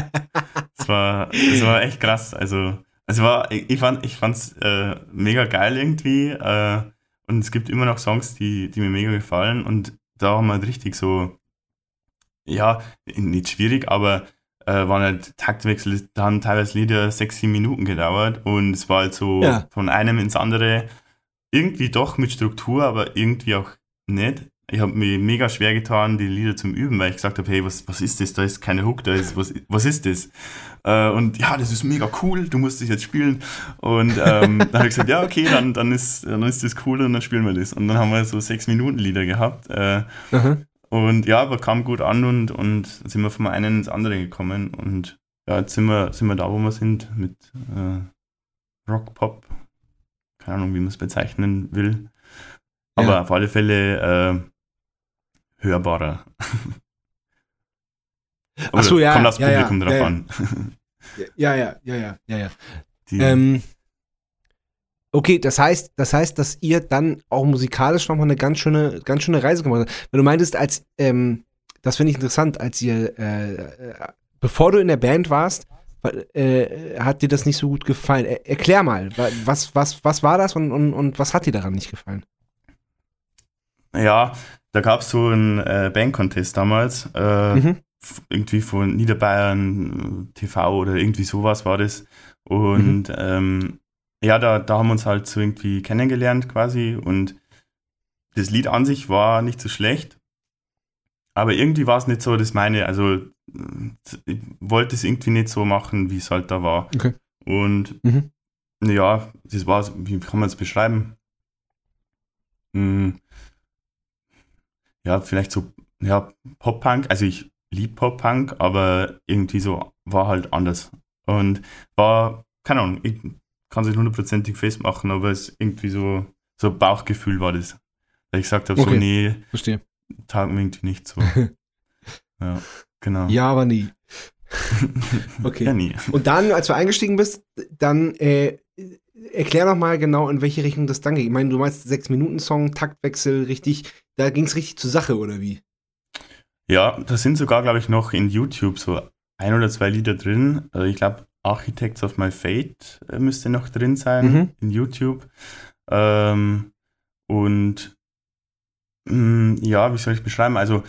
das, war, das war echt krass. Also, es war, ich fand ich fand's äh, mega geil irgendwie. Äh, und es gibt immer noch Songs, die, die mir mega gefallen. Und da haben wir halt richtig so, ja, nicht schwierig, aber äh, waren halt Taktwechsel, da haben teilweise Lieder sechs, sieben Minuten gedauert und es war halt so ja. von einem ins andere irgendwie doch mit Struktur, aber irgendwie auch nicht ich habe mir mega schwer getan, die Lieder zum Üben, weil ich gesagt habe, hey, was, was ist das? Da ist keine Hook, da ist, was, was ist das? Äh, und ja, das ist mega cool, du musst das jetzt spielen. Und ähm, dann habe ich gesagt, ja, okay, dann, dann, ist, dann ist das cool und dann spielen wir das. Und dann haben wir so sechs Minuten Lieder gehabt. Äh, und ja, aber kam gut an und, und sind wir vom einen ins andere gekommen. Und ja, jetzt sind wir, sind wir da, wo wir sind, mit äh, Rock, Pop, keine Ahnung, wie man es bezeichnen will. Aber ja. auf alle Fälle äh, hörbarer. *laughs* Ach so, ja. Kommt das ja, Publikum ja, drauf ja, an. Ja, ja, ja, ja, ja, ja. Ähm, okay, das heißt, das heißt, dass ihr dann auch musikalisch nochmal eine ganz schöne, ganz schöne Reise gemacht habt. Wenn du meintest, als, ähm, das finde ich interessant, als ihr, äh, äh, bevor du in der Band warst, äh, hat dir das nicht so gut gefallen. Er, erklär mal, was, was, was war das und, und, und was hat dir daran nicht gefallen? Ja, da gab es so einen äh, Band-Contest damals, äh, mhm. irgendwie von Niederbayern TV oder irgendwie sowas war das. Und mhm. ähm, ja, da, da haben wir uns halt so irgendwie kennengelernt quasi und das Lied an sich war nicht so schlecht, aber irgendwie war es nicht so das meine, also ich wollte es irgendwie nicht so machen, wie es halt da war. Okay. Und mhm. ja, das war, wie kann man es beschreiben? Hm, ja, vielleicht so, ja, Pop-Punk. Also ich liebe Pop-Punk, aber irgendwie so war halt anders. Und war, keine Ahnung, ich kann es nicht hundertprozentig festmachen, aber es irgendwie so, so Bauchgefühl war das. Weil ich gesagt habe, okay. so, nee, Verstehe. mir irgendwie nicht so. *laughs* ja, genau. Ja, aber nie. *laughs* okay. Ja, nie. Und dann, als du eingestiegen bist, dann äh, erklär noch mal genau, in welche Richtung das dann ging. Ich meine, du meinst sechs Minuten Song, Taktwechsel, richtig. Da ging es richtig zur Sache oder wie? Ja, da sind sogar, glaube ich, noch in YouTube so ein oder zwei Lieder drin. Also ich glaube, Architects of My Fate äh, müsste noch drin sein mhm. in YouTube. Ähm, und mh, mm, ja, wie soll ich beschreiben? Also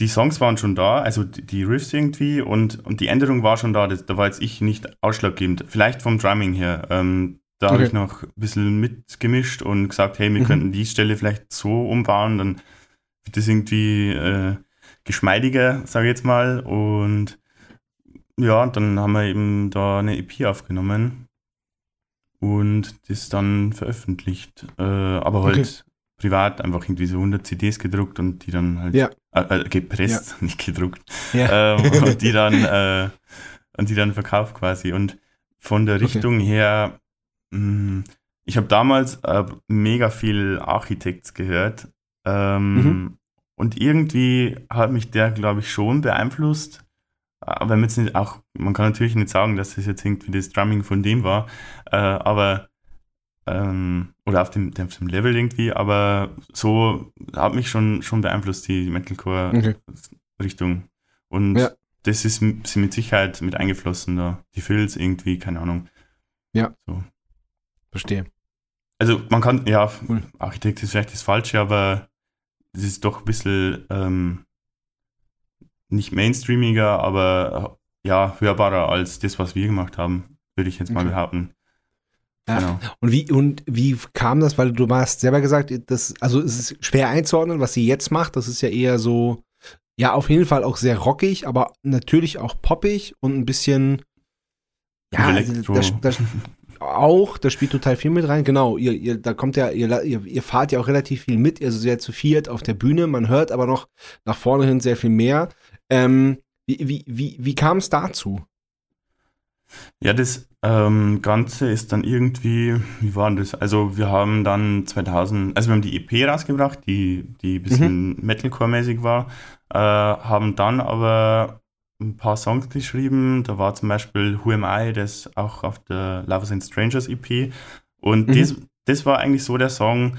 die Songs waren schon da, also die Riffs irgendwie und, und die Änderung war schon da. Das, da war jetzt ich nicht ausschlaggebend. Vielleicht vom Drumming her. Ähm, da okay. habe ich noch ein bisschen mitgemischt und gesagt, hey, wir mhm. könnten die Stelle vielleicht so umbauen, dann wird das irgendwie äh, geschmeidiger, sage ich jetzt mal. Und ja, dann haben wir eben da eine EP aufgenommen und das dann veröffentlicht. Äh, aber halt okay. privat einfach irgendwie so 100 CDs gedruckt und die dann halt ja. äh, äh, gepresst, ja. *laughs* nicht gedruckt. Ja. Ähm, und die *laughs* dann äh, und die dann verkauft quasi. Und von der Richtung okay. her ich habe damals äh, mega viel Architects gehört. Ähm, mhm. Und irgendwie hat mich der, glaube ich, schon beeinflusst. Aber jetzt nicht auch, man kann natürlich nicht sagen, dass das jetzt irgendwie das Drumming von dem war, äh, aber ähm, oder auf dem, auf dem Level irgendwie, aber so hat mich schon, schon beeinflusst, die Metalcore-Richtung. Okay. Und ja. das ist, ist mit Sicherheit mit eingeflossen da. Die Fills irgendwie, keine Ahnung. Ja. So. Verstehe. Also man kann, ja, Architekt ist vielleicht das Falsche, aber es ist doch ein bisschen ähm, nicht mainstreamiger, aber ja, hörbarer als das, was wir gemacht haben, würde ich jetzt mal okay. behaupten. Ja. Genau. Und wie und wie kam das? Weil du hast selber gesagt, das, also es ist schwer einzuordnen, was sie jetzt macht. Das ist ja eher so, ja, auf jeden Fall auch sehr rockig, aber natürlich auch poppig und ein bisschen, ja, also das, das, *laughs* auch, da spielt total viel mit rein. Genau, ihr, ihr, da kommt ja, ihr, ihr, ihr fahrt ja auch relativ viel mit, also sehr zu viert auf der Bühne. Man hört aber noch nach vorne hin sehr viel mehr. Ähm, wie wie, wie, wie kam es dazu? Ja, das ähm, Ganze ist dann irgendwie, wie war das? Also wir haben dann 2000, also wir haben die EP rausgebracht, die, die ein bisschen mhm. Metalcore-mäßig war, äh, haben dann aber ein paar Songs geschrieben. Da war zum Beispiel Who Am I, das auch auf der Lovers and Strangers EP. Und mhm. das, das war eigentlich so der Song,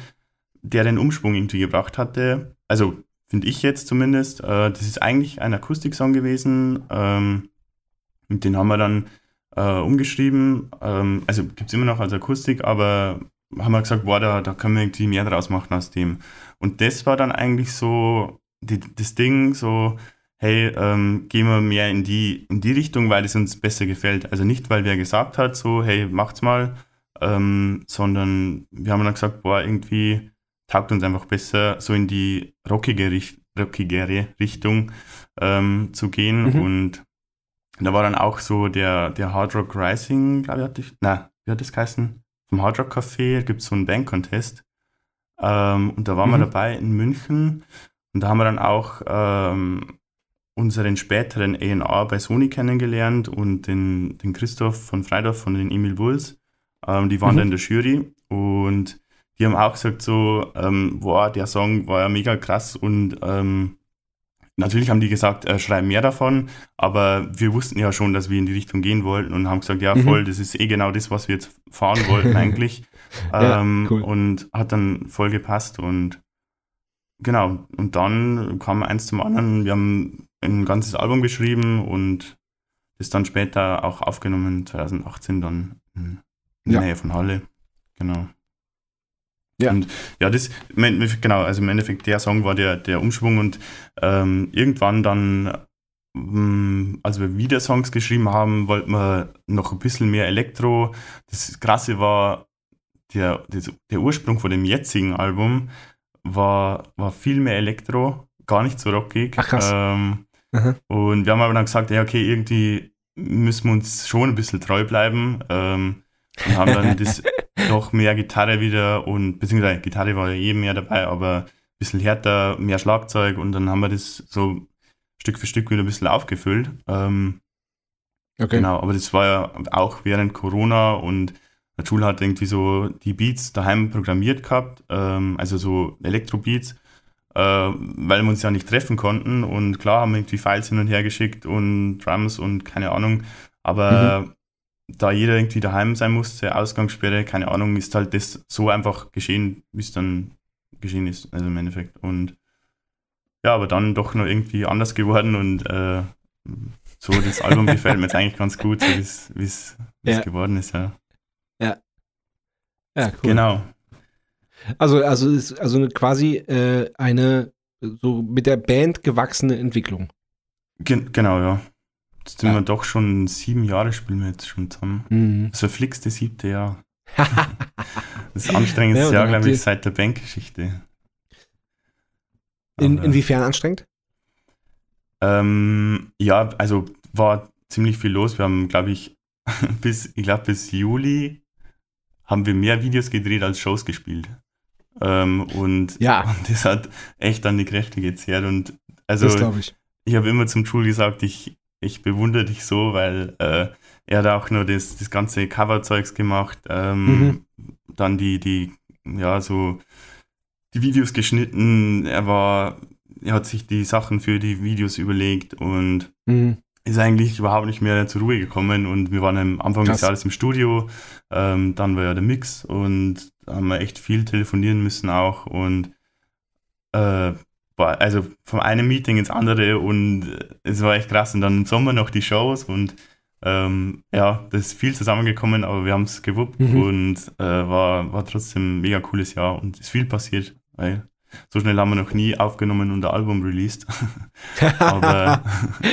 der den Umschwung irgendwie gebracht hatte. Also finde ich jetzt zumindest. Äh, das ist eigentlich ein Akustiksong gewesen. Ähm, und den haben wir dann äh, umgeschrieben. Ähm, also gibt es immer noch als Akustik, aber haben wir gesagt, boah, da, da können wir irgendwie mehr draus machen aus dem. Und das war dann eigentlich so die, das Ding, so, hey, ähm, gehen wir mehr in die, in die Richtung, weil es uns besser gefällt. Also nicht, weil wer gesagt hat, so, hey, macht's mal, ähm, sondern wir haben dann gesagt, boah, irgendwie taugt uns einfach besser, so in die rockige, rockigere Richtung ähm, zu gehen. Mhm. Und da war dann auch so der, der Hard Rock Rising, glaube ich, hatte ich, na, wie hat das geheißen? Vom Hard Rock Café gibt es so einen Band-Contest. Ähm, und da waren mhm. wir dabei in München. Und da haben wir dann auch ähm, unseren späteren A&R bei Sony kennengelernt und den, den Christoph von Freidorf von den Emil Bulls. Ähm, die waren mhm. da in der Jury und die haben auch gesagt so, ähm, boah, der Song war ja mega krass und ähm, natürlich haben die gesagt, äh, schreib mehr davon, aber wir wussten ja schon, dass wir in die Richtung gehen wollten und haben gesagt, ja mhm. voll, das ist eh genau das, was wir jetzt fahren wollten *laughs* eigentlich. ja, ähm, cool. Und hat dann voll gepasst und genau, und dann kam eins zum anderen, wir haben ein ganzes Album geschrieben und das dann später auch aufgenommen, 2018 dann in der ja. Nähe von Halle. Genau. Ja. Und ja, das, genau, also im Endeffekt der Song war der, der Umschwung und ähm, irgendwann dann, ähm, als wir wieder Songs geschrieben haben, wollten wir noch ein bisschen mehr Elektro. Das Krasse war, der, der, der Ursprung von dem jetzigen Album war, war viel mehr Elektro, gar nicht so rockig. Ach, krass. Ähm, und wir haben aber dann gesagt, ja, okay, irgendwie müssen wir uns schon ein bisschen treu bleiben. Ähm, und haben dann *laughs* das noch mehr Gitarre wieder und beziehungsweise Gitarre war ja eh mehr dabei, aber ein bisschen härter, mehr Schlagzeug und dann haben wir das so Stück für Stück wieder ein bisschen aufgefüllt. Ähm, okay. Genau, aber das war ja auch während Corona und der Schul hat irgendwie so die Beats daheim programmiert gehabt, ähm, also so Elektro-Beats, weil wir uns ja nicht treffen konnten und klar haben wir irgendwie Files hin und her geschickt und Drums und keine Ahnung, aber mhm da jeder irgendwie daheim sein musste, Ausgangssperre, keine Ahnung, ist halt das so einfach geschehen, wie es dann geschehen ist, also im Endeffekt. Und ja, aber dann doch noch irgendwie anders geworden und äh, so das Album *laughs* gefällt mir jetzt eigentlich ganz gut, so wie es ja. geworden ist, ja. Ja. Ja, cool. Genau. Also, also ist also quasi äh, eine so mit der Band gewachsene Entwicklung. Gen genau, ja. Jetzt sind ja. wir doch schon sieben Jahre spielen wir jetzt schon zusammen. Mhm. Das verflixte siebte Jahr. *laughs* das anstrengendste ja, Jahr, glaube ich, seit der Bandgeschichte. In, inwiefern anstrengend? Ähm, ja, also war ziemlich viel los. Wir haben, glaube ich, *laughs* bis, ich glaube, bis Juli haben wir mehr Videos gedreht als Shows gespielt. Ähm, und, ja. *laughs* und das hat echt an die Kräfte gezehrt. Und also ich, ich habe immer zum Schul gesagt, ich, ich bewundere dich so, weil äh, er hat auch nur das, das ganze Coverzeugs gemacht, ähm, mhm. dann die, die, ja, so die Videos geschnitten, er war, er hat sich die Sachen für die Videos überlegt und mhm. ist eigentlich überhaupt nicht mehr zur Ruhe gekommen und wir waren am Anfang Krass. des Jahres im Studio, ähm, dann war ja der Mix und haben wir echt viel telefonieren müssen auch und äh, also vom einen Meeting ins andere und es war echt krass. Und dann im Sommer noch die Shows und ähm, ja, das ist viel zusammengekommen, aber wir haben es gewuppt mhm. und äh, war, war trotzdem ein mega cooles Jahr und ist viel passiert, so schnell haben wir noch nie aufgenommen und ein Album released. *laughs* aber,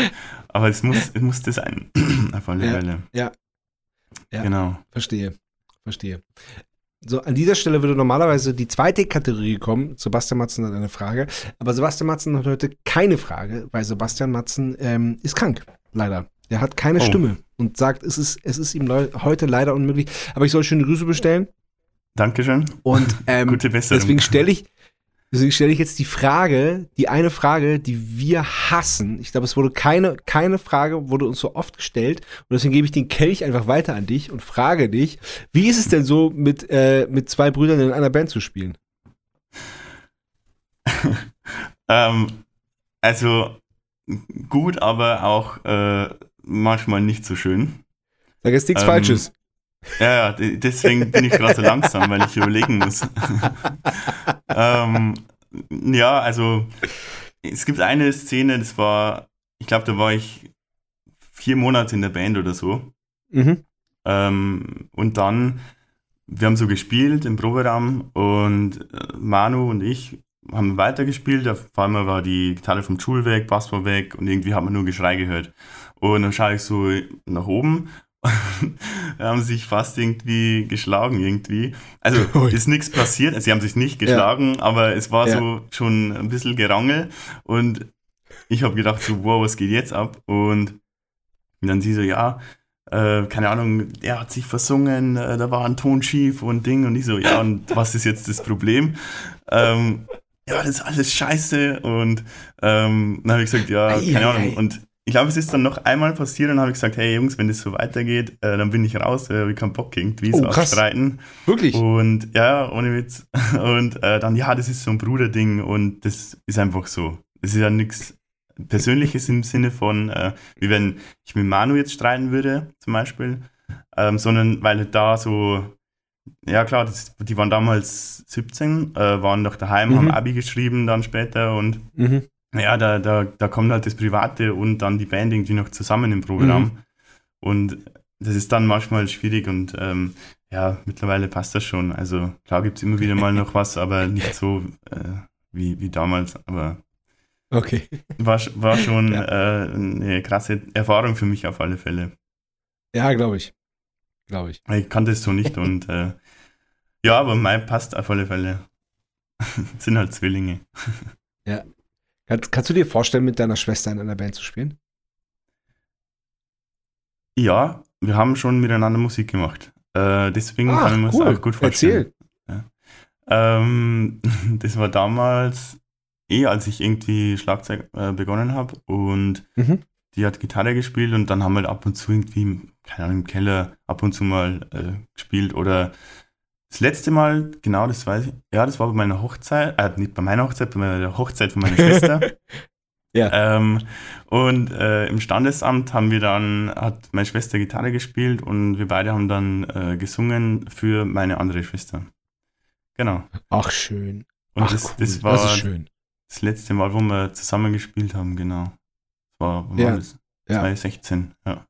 *laughs* aber es muss, es musste sein, *clears throat* auf alle ja, Fälle. Ja. ja. Genau. Verstehe. Verstehe. So, an dieser Stelle würde normalerweise die zweite Kategorie kommen. Sebastian Matzen hat eine Frage. Aber Sebastian Matzen hat heute keine Frage, weil Sebastian Matzen ähm, ist krank. Leider. Er hat keine oh. Stimme und sagt, es ist, es ist ihm heute leider unmöglich. Aber ich soll schöne Grüße bestellen. Dankeschön. Und ähm, *laughs* Gute Besserung. deswegen stelle ich, Deswegen stelle ich jetzt die Frage, die eine Frage, die wir hassen. Ich glaube, es wurde keine, keine Frage, wurde uns so oft gestellt. Und deswegen gebe ich den Kelch einfach weiter an dich und frage dich, wie ist es denn so, mit, äh, mit zwei Brüdern in einer Band zu spielen? *laughs* ähm, also gut, aber auch äh, manchmal nicht so schön. Sag jetzt nichts ähm, Falsches. Ja, ja, deswegen bin ich gerade so langsam, weil ich überlegen muss. *laughs* ähm, ja, also es gibt eine Szene, das war, ich glaube, da war ich vier Monate in der Band oder so. Mhm. Ähm, und dann, wir haben so gespielt im Proberaum und äh, Manu und ich haben weitergespielt. Auf einmal war die Gitarre vom Schul weg, Bass war weg und irgendwie hat man nur Geschrei gehört. Und dann schaue ich so nach oben *laughs* haben sich fast irgendwie geschlagen irgendwie. Also *laughs* ist nichts passiert, sie haben sich nicht geschlagen, aber es war Ja. so schon ein bisschen Gerangel und ich habe gedacht so, wow, was geht jetzt ab? Und dann sie so, ja, äh, keine Ahnung, er hat sich versungen, äh, da war ein Ton schief und Ding und ich so, ja, und *laughs* was ist jetzt das Problem? Ähm, ja, das ist alles scheiße und ähm, dann habe ich gesagt, ja, Ei, keine ei, Ahnung. Und ich glaube, es ist dann noch einmal passiert und habe ich gesagt, hey Jungs, wenn das so weitergeht, äh, dann bin ich raus, äh, wir keinen Bock irgendwie Oh, so krass. streiten. Wirklich? Und ja, ohne Witz. *laughs* Und äh, dann, ja, das ist so ein Bruderding und das ist einfach so. Das ist ja nichts Persönliches im Sinne von, äh, wie wenn ich mit Manu jetzt streiten würde, zum Beispiel, ähm, sondern weil da so, ja klar, das, die waren damals 17, äh, waren noch daheim, Mhm. haben Abi geschrieben dann später und Mhm. Ja, da, da, da kommt halt das Private und dann die Band irgendwie noch zusammen im Proberaum. Mhm. Und das ist dann manchmal schwierig und ähm, ja, mittlerweile passt das schon. Also klar gibt es immer wieder mal noch was, aber *laughs* nicht so äh, wie, wie damals. Aber Okay. war, war schon Ja. äh, eine krasse Erfahrung für mich auf alle Fälle. Ja, glaube ich. Glaube ich. Ich kannte es so nicht und äh, ja, aber mein passt auf alle Fälle. *laughs* Sind halt Zwillinge. *laughs* Kannst, kannst du dir vorstellen, mit deiner Schwester in einer Band zu spielen? Ja, wir haben schon miteinander Musik gemacht. Äh, deswegen kann ich mir das auch gut vorstellen. Erzähl. Ähm, *laughs* das war damals eh, als ich irgendwie Schlagzeug äh, begonnen habe und Mhm. die hat Gitarre gespielt und dann haben wir halt ab und zu irgendwie, keine Ahnung, im Keller ab und zu mal äh, gespielt oder das letzte Mal, genau, das weiß ich, ja, das war bei meiner Hochzeit, äh, nicht bei meiner Hochzeit, bei meiner Hochzeit von meiner Schwester. *laughs* Ja. Ähm, und äh, im Standesamt haben wir dann, hat meine Schwester Gitarre gespielt und wir beide haben dann äh, gesungen für meine andere Schwester. Genau. Ach, schön. Und Ach, das, cool. das war das ist schön. das letzte Mal, wo wir zusammen gespielt haben, genau. Das war, wann Ja, war das? ja. 2016, ja.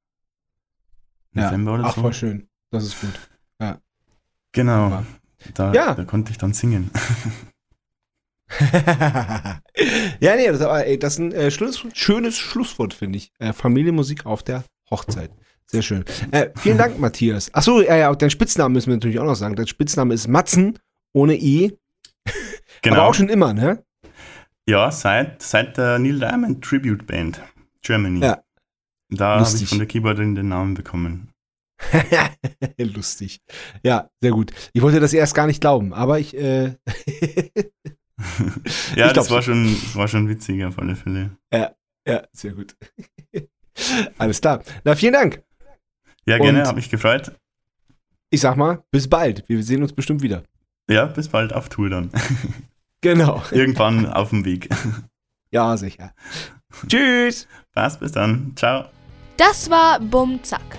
Ja. November oder Ach, so. voll schön. Das ist gut. Genau. Da, Ja. da konnte ich dann singen. *laughs* ja, nee, das, ist aber, ey, das ist ein äh, schönes, schönes Schlusswort, finde ich. Äh, Familienmusik auf der Hochzeit. Sehr schön. Äh, vielen Dank, Matthias. Achso, ja, ja, dein Spitznamen müssen wir natürlich auch noch sagen. Dein Spitzname ist Matzen ohne I, *laughs* Genau. aber auch schon immer, ne? ja, seit, seit der Neil Diamond Tribute Band Germany. Ja. Da habe ich von der Keyboarderin den Namen bekommen. *laughs* Lustig. Ja, sehr gut. Ich wollte das erst gar nicht glauben, aber ich, äh, *laughs* Ja, Ich das war schon, war schon witzig auf alle Fälle. ja, sehr gut. *laughs* Alles klar. Na, vielen Dank. Ja, gerne, Und- habe mich gefreut. Ich sag mal, bis bald. Wir sehen uns bestimmt wieder. Ja, bis bald auf Tour dann. Genau. Irgendwann auf dem Weg. Ja, sicher. Tschüss. Passt, bis dann. Ciao. Das war Bum Zack.